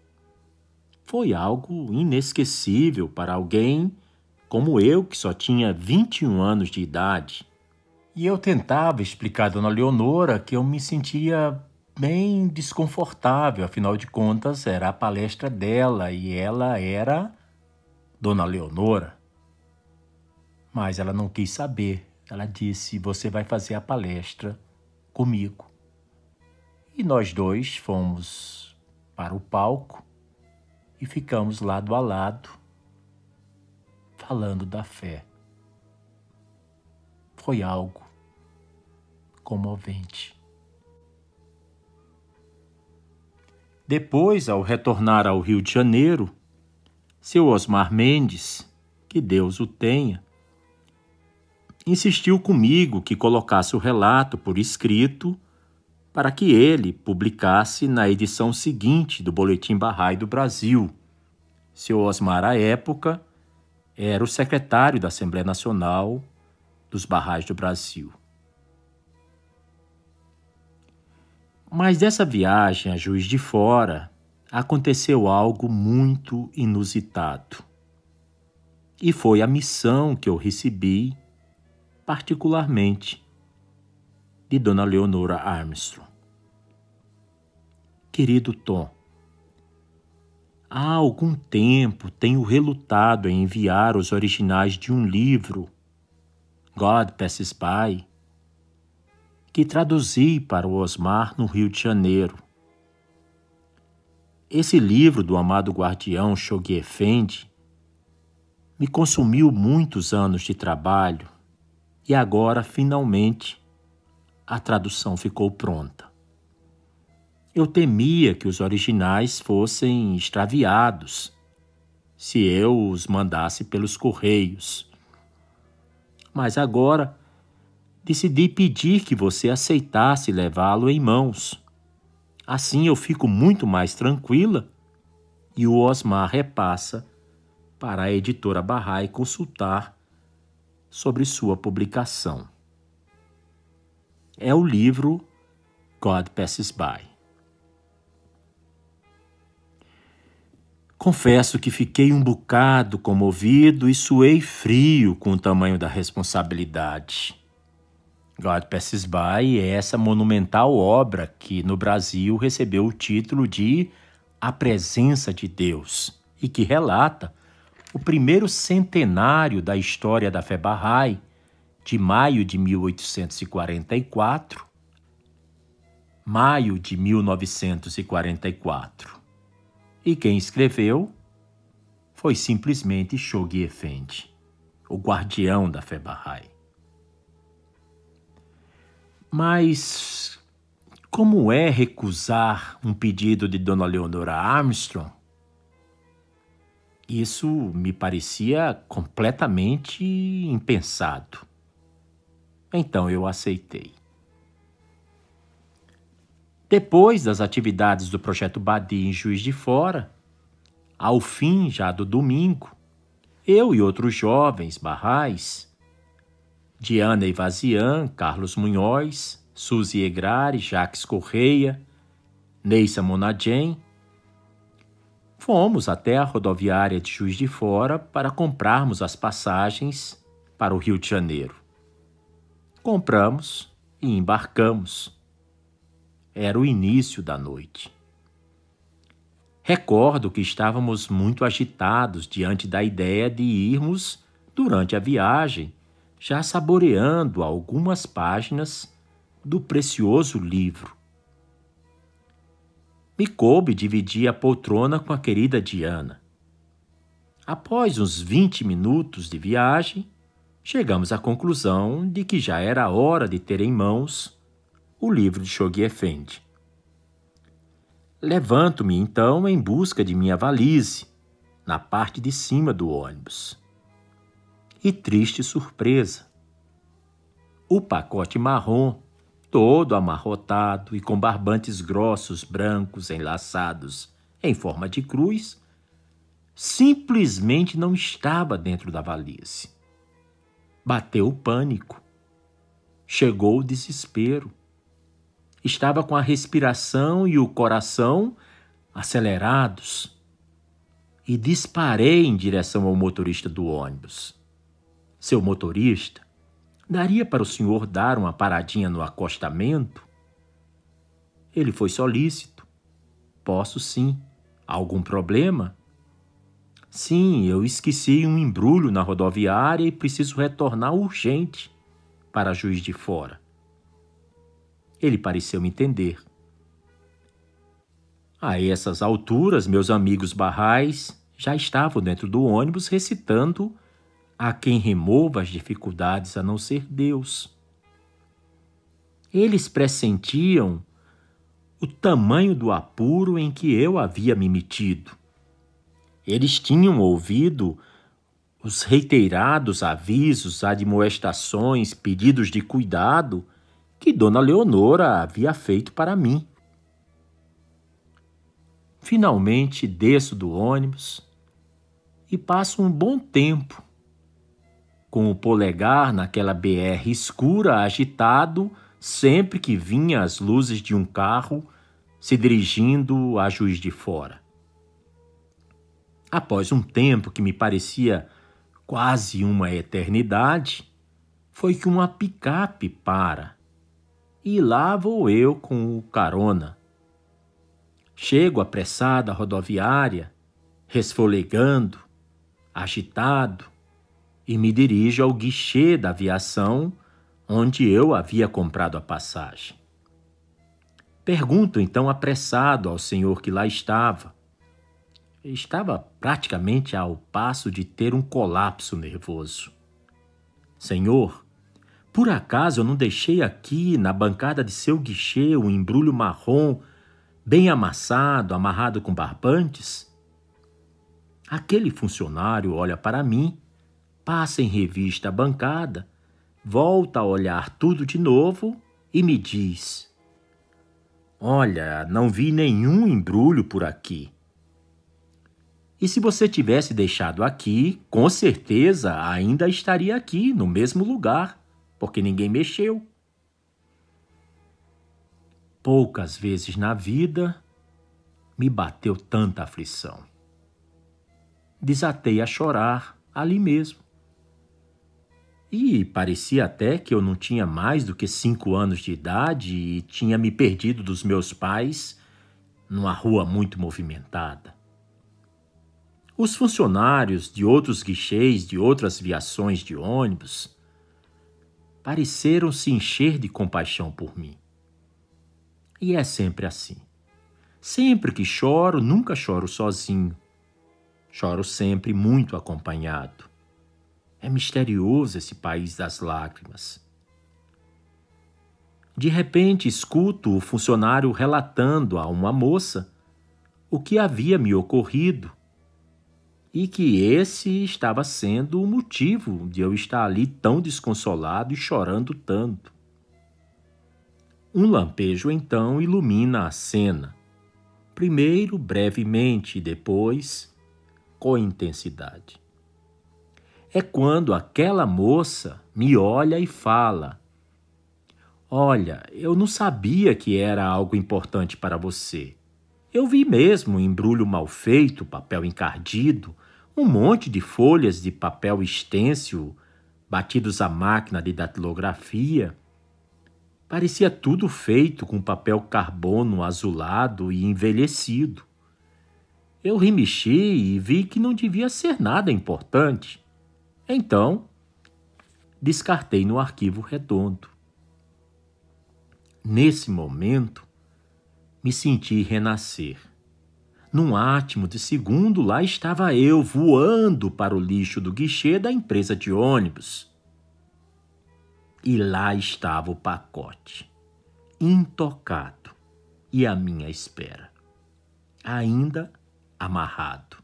Foi algo inesquecível para alguém como eu, que só tinha 21 anos de idade. E eu tentava explicar a Dona Leonora que eu me sentia bem desconfortável, afinal de contas era a palestra dela e ela era Dona Leonora. Mas ela não quis saber. Ela disse: Você vai fazer a palestra comigo. E nós dois fomos para o palco e ficamos lado a lado, falando da fé. Foi algo comovente. Depois, ao retornar ao Rio de Janeiro, seu Osmar Mendes, que Deus o tenha, insistiu comigo que colocasse o relato por escrito para que ele publicasse na edição seguinte do Boletim Barrai do Brasil. Seu Osmar, à época, era o secretário da Assembleia Nacional dos Barrais do Brasil. Mas dessa viagem a Juiz de Fora aconteceu algo muito inusitado. E foi a missão que eu recebi, particularmente, de Dona Leonora Armstrong. Querido Tom, há algum tempo tenho relutado em enviar os originais de um livro, God Passes By, que traduzi para o Osmar no Rio de Janeiro. Esse livro do amado guardião Shoghi Effendi me consumiu muitos anos de trabalho e agora, finalmente, a tradução ficou pronta. Eu temia que os originais fossem extraviados se eu os mandasse pelos correios. Mas agora decidi pedir que você aceitasse levá-lo em mãos. Assim eu fico muito mais tranquila e o Osmar repassa para a editora Barrai consultar sobre sua publicação. É o livro God Passes By. Confesso que fiquei um bocado comovido e suei frio com o tamanho da responsabilidade. God Passes By é essa monumental obra que no Brasil recebeu o título de A Presença de Deus e que relata o primeiro centenário da história da fé Bahá'í, de maio de 1844, maio de 1944. E quem escreveu foi simplesmente Shoghi Effendi, o guardião da fé Bahá'í. Mas como é recusar um pedido de Dona Leonora Armstrong? Isso me parecia completamente impensado. Então eu aceitei. Depois das atividades do projeto Badi em Juiz de Fora, ao fim já do domingo, eu e outros jovens barrais Diana Evazian, Carlos Munhoz, Suzy Egrari, Jacques Correia Neissa Monagem, fomos até a rodoviária de Juiz de Fora para comprarmos as passagens para o Rio de Janeiro. Compramos e embarcamos. Era o início da noite. Recordo que estávamos muito agitados diante da ideia de irmos, durante a viagem, já saboreando algumas páginas do precioso livro. Me coube dividir a poltrona com a querida Diana. Após uns vinte minutos de viagem, chegamos à conclusão de que já era hora de ter em mãos o livro de Shoghi Effendi. Levanto-me então em busca de minha valise, na parte de cima do ônibus. E triste surpresa! O pacote marrom, todo amarrotado e com barbantes grossos brancos enlaçados em forma de cruz, simplesmente não estava dentro da valise. Bateu o pânico. Chegou o desespero estava com a respiração e o coração acelerados e disparei em direção ao motorista do ônibus. Seu motorista, daria para o senhor dar uma paradinha no acostamento? Ele foi solícito. Posso sim. Algum problema? Sim, eu esqueci um embrulho na rodoviária e preciso retornar urgente para Juiz de Fora. Ele pareceu entender. A essas alturas, meus amigos barrais já estavam dentro do ônibus recitando a quem remova as dificuldades a não ser Deus. Eles pressentiam o tamanho do apuro em que eu havia me metido. Eles tinham ouvido os reiterados avisos, admoestações, pedidos de cuidado que Dona Leonora havia feito para mim. Finalmente desço do ônibus e passo um bom tempo com o polegar naquela BR escura agitado sempre que vinha as luzes de um carro se dirigindo a Juiz de Fora. Após um tempo que me parecia quase uma eternidade, foi que uma picape para e lá vou eu com o carona. Chego apressado à rodoviária, resfolegando, agitado, e me dirijo ao guichê da aviação onde eu havia comprado a passagem. Pergunto então apressado ao senhor que lá estava. Estava praticamente ao passo de ter um colapso nervoso. Senhor, por acaso eu não deixei aqui, na bancada de seu guichê, um embrulho marrom, bem amassado, amarrado com barbantes? Aquele funcionário olha para mim, passa em revista a bancada, volta a olhar tudo de novo e me diz: Olha, não vi nenhum embrulho por aqui. E se você tivesse deixado aqui, com certeza ainda estaria aqui, no mesmo lugar porque ninguém mexeu. Poucas vezes na vida me bateu tanta aflição. Desatei a chorar ali mesmo. E parecia até que eu não tinha mais do que cinco anos de idade e tinha me perdido dos meus pais numa rua muito movimentada. Os funcionários de outros guichês de outras viações de ônibus pareceram se encher de compaixão por mim. E é sempre assim. Sempre que choro, nunca choro sozinho. Choro sempre muito acompanhado. É misterioso esse país das lágrimas. De repente, escuto o funcionário relatando a uma moça o que havia me ocorrido e que esse estava sendo o motivo de eu estar ali tão desconsolado e chorando tanto. Um lampejo então ilumina a cena, primeiro brevemente e depois com intensidade. É quando aquela moça me olha e fala: Olha, eu não sabia que era algo importante para você. Eu vi mesmo embrulho mal feito, papel encardido, um monte de folhas de papel estêncil batidos à máquina de datilografia. Parecia tudo feito com papel carbono azulado e envelhecido. Eu remexi e vi que não devia ser nada importante. Então, descartei no arquivo redondo. Nesse momento, me senti renascer. Num átimo de segundo, lá estava eu voando para o lixo do guichê da empresa de ônibus. E lá estava o pacote, intocado e à minha espera, ainda amarrado.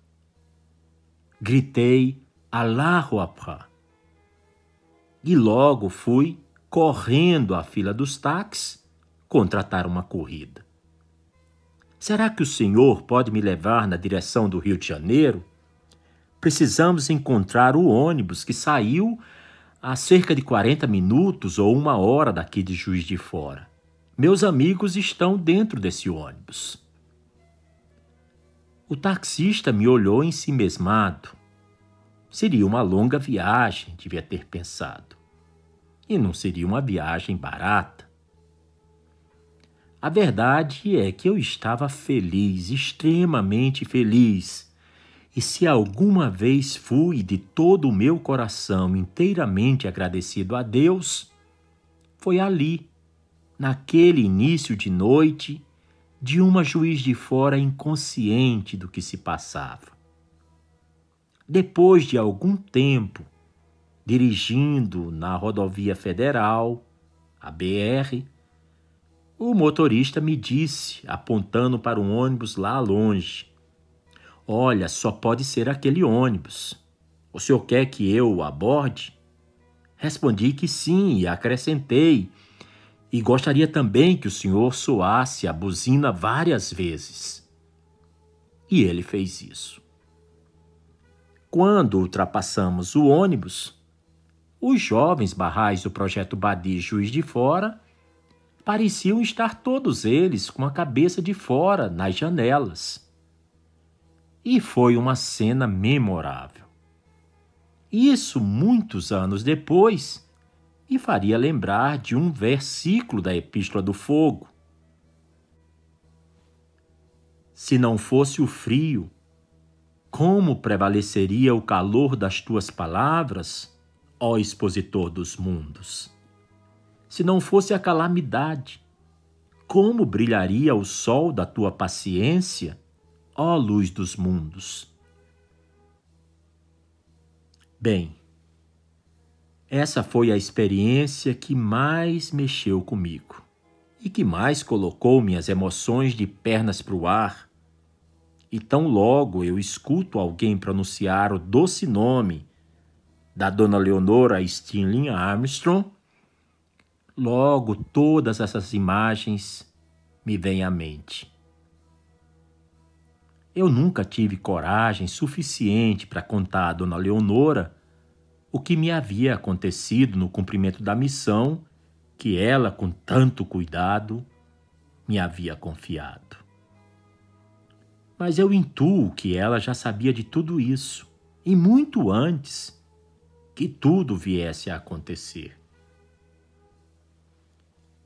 Gritei Allahu Akbar e logo fui correndo à fila dos táxis contratar uma corrida. Será que o senhor pode me levar na direção do Rio de Janeiro? Precisamos encontrar o ônibus que saiu há cerca de 40 minutos ou uma hora daqui de Juiz de Fora. Meus amigos estão dentro desse ônibus. O taxista me olhou ensimesmado. Seria uma longa viagem, devia ter pensado. E não seria uma viagem barata. A verdade é que eu estava feliz, extremamente feliz. E se alguma vez fui de todo o meu coração inteiramente agradecido a Deus, foi ali, naquele início de noite, de uma juiz de fora inconsciente do que se passava. Depois de algum tempo, dirigindo na rodovia federal, a BR, o motorista me disse, apontando para um ônibus lá longe: Olha, só pode ser aquele ônibus. O senhor quer que eu o aborde? Respondi que sim e acrescentei. E gostaria também que o senhor soasse a buzina várias vezes. E ele fez isso. Quando ultrapassamos o ônibus, os jovens barrais do projeto Badi Juiz de Fora pareciam estar todos eles com a cabeça de fora nas janelas. E foi uma cena memorável. Isso muitos anos depois me faria lembrar de um versículo da Epístola do Fogo. Se não fosse o frio, como prevaleceria o calor das tuas palavras, ó expositor dos mundos? Se não fosse a calamidade? Como brilharia o sol da tua paciência, ó luz dos mundos? Bem, essa foi a experiência que mais mexeu comigo e que mais colocou minhas emoções de pernas para o ar. E tão logo eu escuto alguém pronunciar o doce nome da dona Leonora Stirling Armstrong, Logo, todas essas imagens me vêm à mente. Eu nunca tive coragem suficiente para contar a Dona Leonora o que me havia acontecido no cumprimento da missão que ela, com tanto cuidado, me havia confiado. Mas eu intuo que ela já sabia de tudo isso, e muito antes que tudo viesse a acontecer.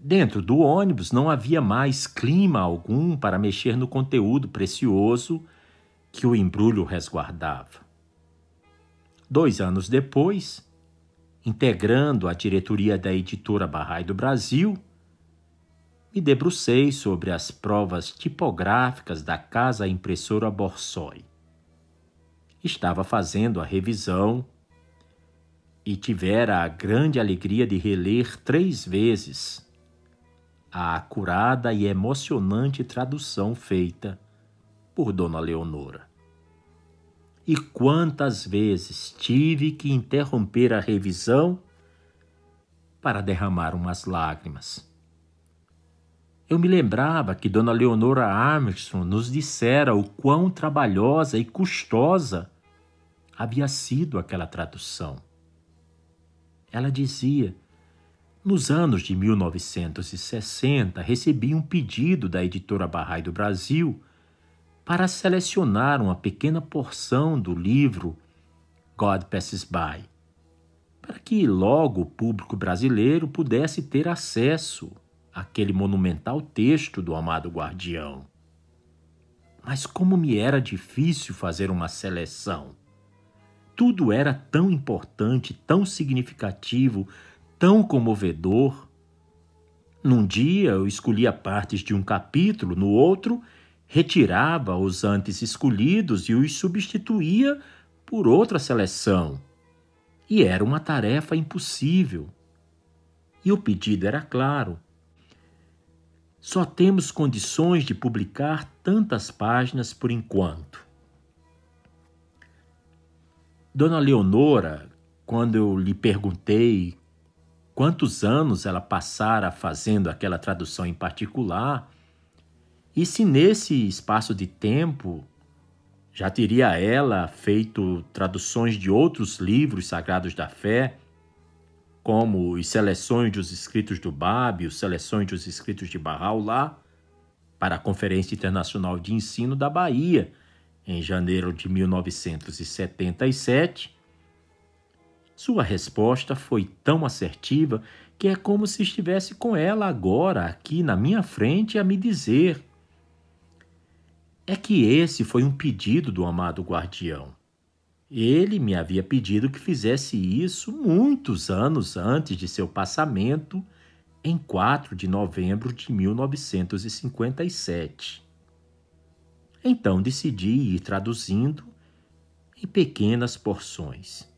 Dentro do ônibus não havia mais clima algum para mexer no conteúdo precioso que o embrulho resguardava. Dois anos depois, integrando a diretoria da editora Barrai do Brasil, me debrucei sobre as provas tipográficas da casa impressora Borsoi. Estava fazendo a revisão e tivera a grande alegria de reler três vezes a acurada e emocionante tradução feita por Dona Leonora. E quantas vezes tive que interromper a revisão para derramar umas lágrimas. Eu me lembrava que Dona Leonora Armstrong nos dissera o quão trabalhosa e custosa havia sido aquela tradução. Ela dizia: Nos anos de 1960, recebi um pedido da editora Barrai do Brasil para selecionar uma pequena porção do livro God Passes By, para que logo o público brasileiro pudesse ter acesso àquele monumental texto do amado guardião. Mas como me era difícil fazer uma seleção. Tudo era tão importante, tão significativo, tão comovedor. Num dia eu escolhia partes de um capítulo, no outro retirava os antes escolhidos e os substituía por outra seleção. E era uma tarefa impossível. E o pedido era claro. Só temos condições de publicar tantas páginas por enquanto. Dona Leonora, quando eu lhe perguntei quantos anos ela passara fazendo aquela tradução em particular, e se nesse espaço de tempo já teria ela feito traduções de outros livros sagrados da fé, como os Seleções dos Escritos do os Seleções dos Escritos de Bahá'u'lláh, para a Conferência Internacional de Ensino da Bahia, em janeiro de 1977, sua resposta foi tão assertiva que é como se estivesse com ela agora, aqui na minha frente, a me dizer: é que esse foi um pedido do amado guardião. Ele me havia pedido que fizesse isso muitos anos antes de seu passamento, em 4 de novembro de 1957. Então decidi ir traduzindo em pequenas porções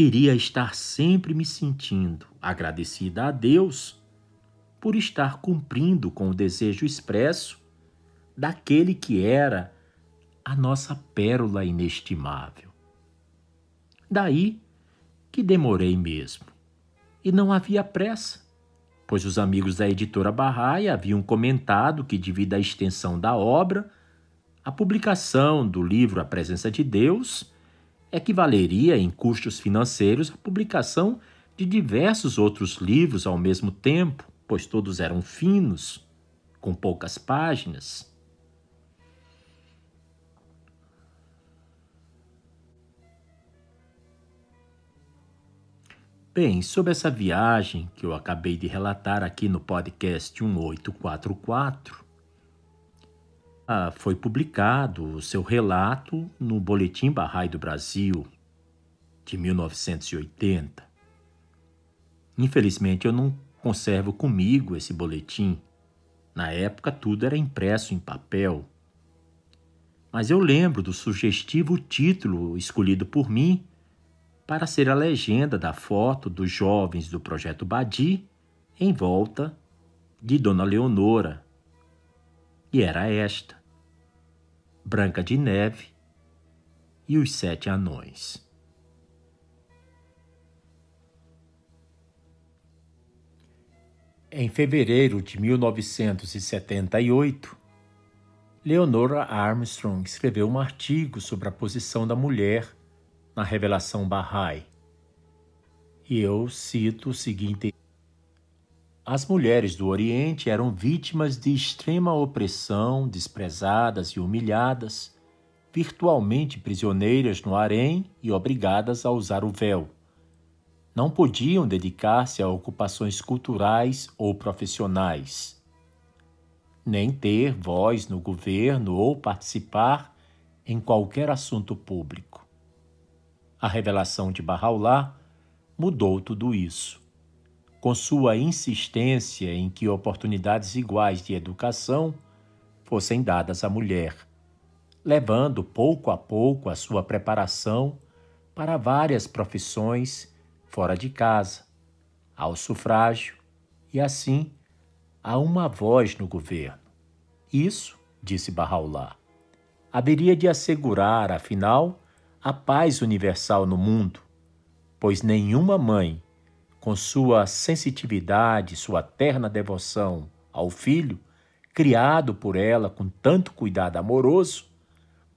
queria estar sempre me sentindo agradecida a Deus por estar cumprindo com o desejo expresso daquele que era a nossa pérola inestimável. Daí que demorei mesmo. E não havia pressa, pois os amigos da editora Barrai haviam comentado que, devido à extensão da obra, a publicação do livro A Presença de Deus equivaleria em custos financeiros a publicação de diversos outros livros ao mesmo tempo, pois todos eram finos, com poucas páginas. Bem, sobre essa viagem que eu acabei de relatar aqui no podcast 1844, ah, foi publicado o seu relato no Boletim Barrai do Brasil, de 1980. Infelizmente, eu não conservo comigo esse boletim. Na época, tudo era impresso em papel. Mas eu lembro do sugestivo título escolhido por mim para ser a legenda da foto dos jovens do Projeto Badi em volta de Dona Leonora. E era esta. Branca de Neve e os Sete Anões. Em fevereiro de 1978, Leonora Armstrong escreveu um artigo sobre a posição da mulher na revelação Bahá'í. E eu cito o seguinte as mulheres do Oriente eram vítimas de extrema opressão, desprezadas e humilhadas, virtualmente prisioneiras no harém e obrigadas a usar o véu. Não podiam dedicar-se a ocupações culturais ou profissionais, nem ter voz no governo ou participar em qualquer assunto público. A revelação de Bahá'u'lláh mudou tudo isso com sua insistência em que oportunidades iguais de educação fossem dadas à mulher, levando pouco a pouco a sua preparação para várias profissões fora de casa, ao sufrágio e, assim, a uma voz no governo. Isso, disse Barraulá, haveria de assegurar, afinal, a paz universal no mundo, pois nenhuma mãe com sua sensitividade, sua terna devoção ao filho, criado por ela com tanto cuidado amoroso,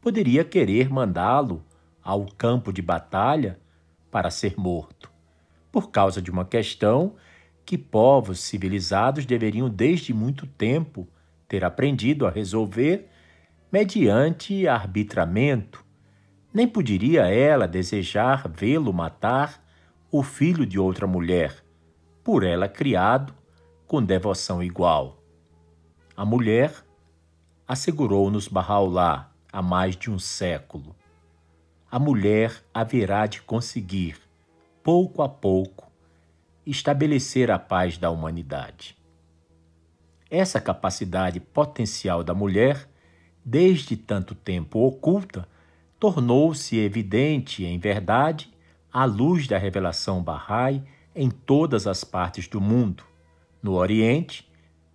poderia querer mandá-lo ao campo de batalha para ser morto, por causa de uma questão que povos civilizados deveriam desde muito tempo ter aprendido a resolver mediante arbitramento. Nem poderia ela desejar vê-lo matar o filho de outra mulher, por ela criado com devoção igual. A mulher assegurou-nos Bahá'u'lláh há mais de um século. A mulher haverá de conseguir, pouco a pouco, estabelecer a paz da humanidade. Essa capacidade potencial da mulher, desde tanto tempo oculta, tornou-se evidente, em verdade, à luz da revelação Bahá'í em todas as partes do mundo, no Oriente,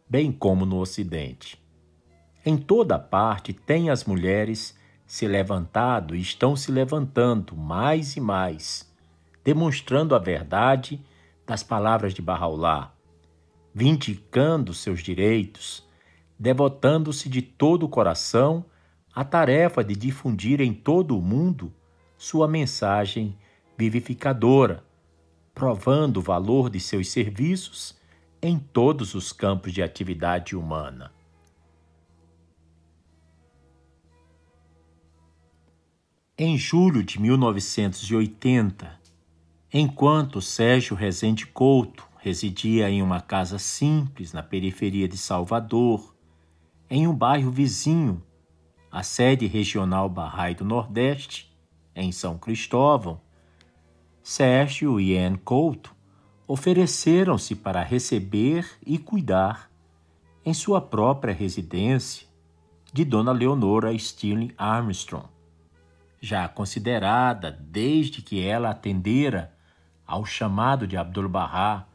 bem como no Ocidente. Em toda parte tem as mulheres se levantado e estão se levantando mais e mais, demonstrando a verdade das palavras de Bahá'u'lláh, vindicando seus direitos, devotando-se de todo o coração à tarefa de difundir em todo o mundo sua mensagem vivificadora, provando o valor de seus serviços em todos os campos de atividade humana. Em julho de 1980, enquanto Sérgio Rezende Couto residia em uma casa simples na periferia de Salvador, em um bairro vizinho, a sede regional Barrai do Nordeste, em São Cristóvão, Sérgio e Anne Couto ofereceram-se para receber e cuidar, em sua própria residência, de Dona Leonora Stirling Armstrong já considerada desde que ela atendera ao chamado de Abdu'l-Bahá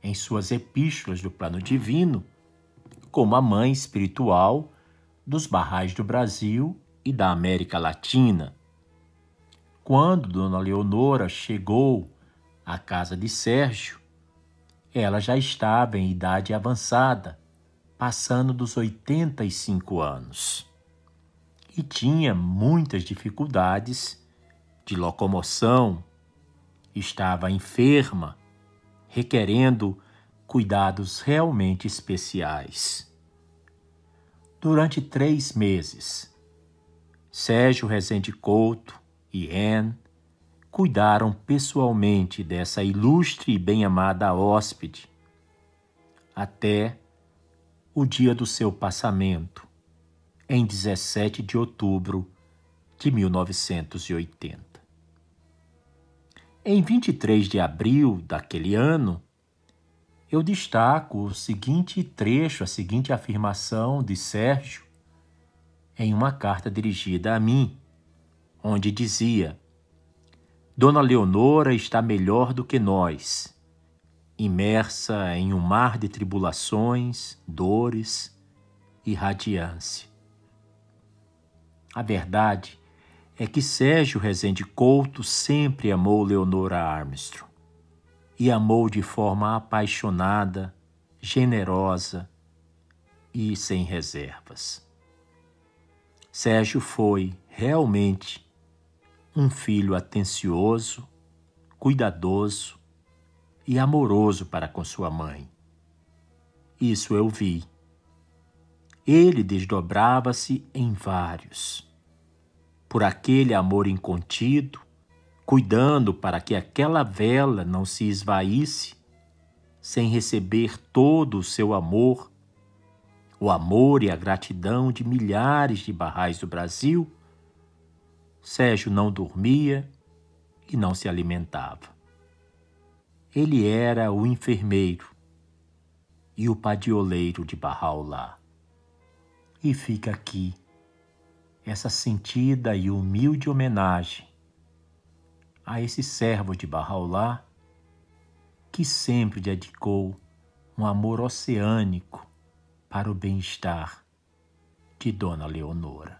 em suas epístolas do plano divino, como a mãe espiritual dos barrais do Brasil e da América Latina. Quando Dona Leonora chegou à casa de Sérgio, ela já estava em idade avançada, passando dos 85 anos e tinha muitas dificuldades de locomoção, estava enferma, requerendo cuidados realmente especiais. Durante três meses, Sérgio Rezende Couto e Anne cuidaram pessoalmente dessa ilustre e bem-amada hóspede até o dia do seu passamento, em 17 de outubro de 1980. Em 23 de abril daquele ano, eu destaco o seguinte trecho, a seguinte afirmação de Sérgio em uma carta dirigida a mim, onde dizia: Dona Leonora está melhor do que nós, imersa em um mar de tribulações, dores e radiância. A verdade é que Sérgio Rezende Couto sempre amou Leonora Armstrong e amou de forma apaixonada, generosa e sem reservas. Sérgio foi realmente um filho atencioso, cuidadoso e amoroso para com sua mãe. Isso eu vi ele desdobrava-se em vários. Por aquele amor incontido, cuidando para que aquela vela não se esvaísse, sem receber todo o seu amor, o amor e a gratidão de milhares de barrais do Brasil, Sérgio não dormia e não se alimentava. Ele era o enfermeiro e o padioleiro de Barraulá. E fica aqui essa sentida e humilde homenagem a esse servo de Barraulá que sempre dedicou um amor oceânico para o bem-estar de Dona Leonora.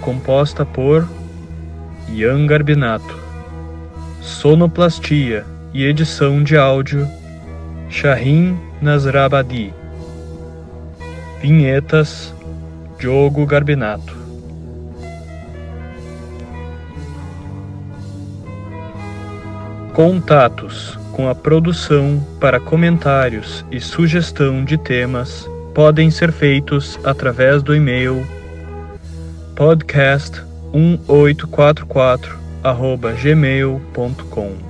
composta por Ian Garbinato. Sonoplastia e edição de áudio Shahin Nasrabadi. Vinhetas Diogo Garbinato. Contatos com a produção para comentários e sugestão de temas podem ser feitos através do e-mail podcast1844 gmail.com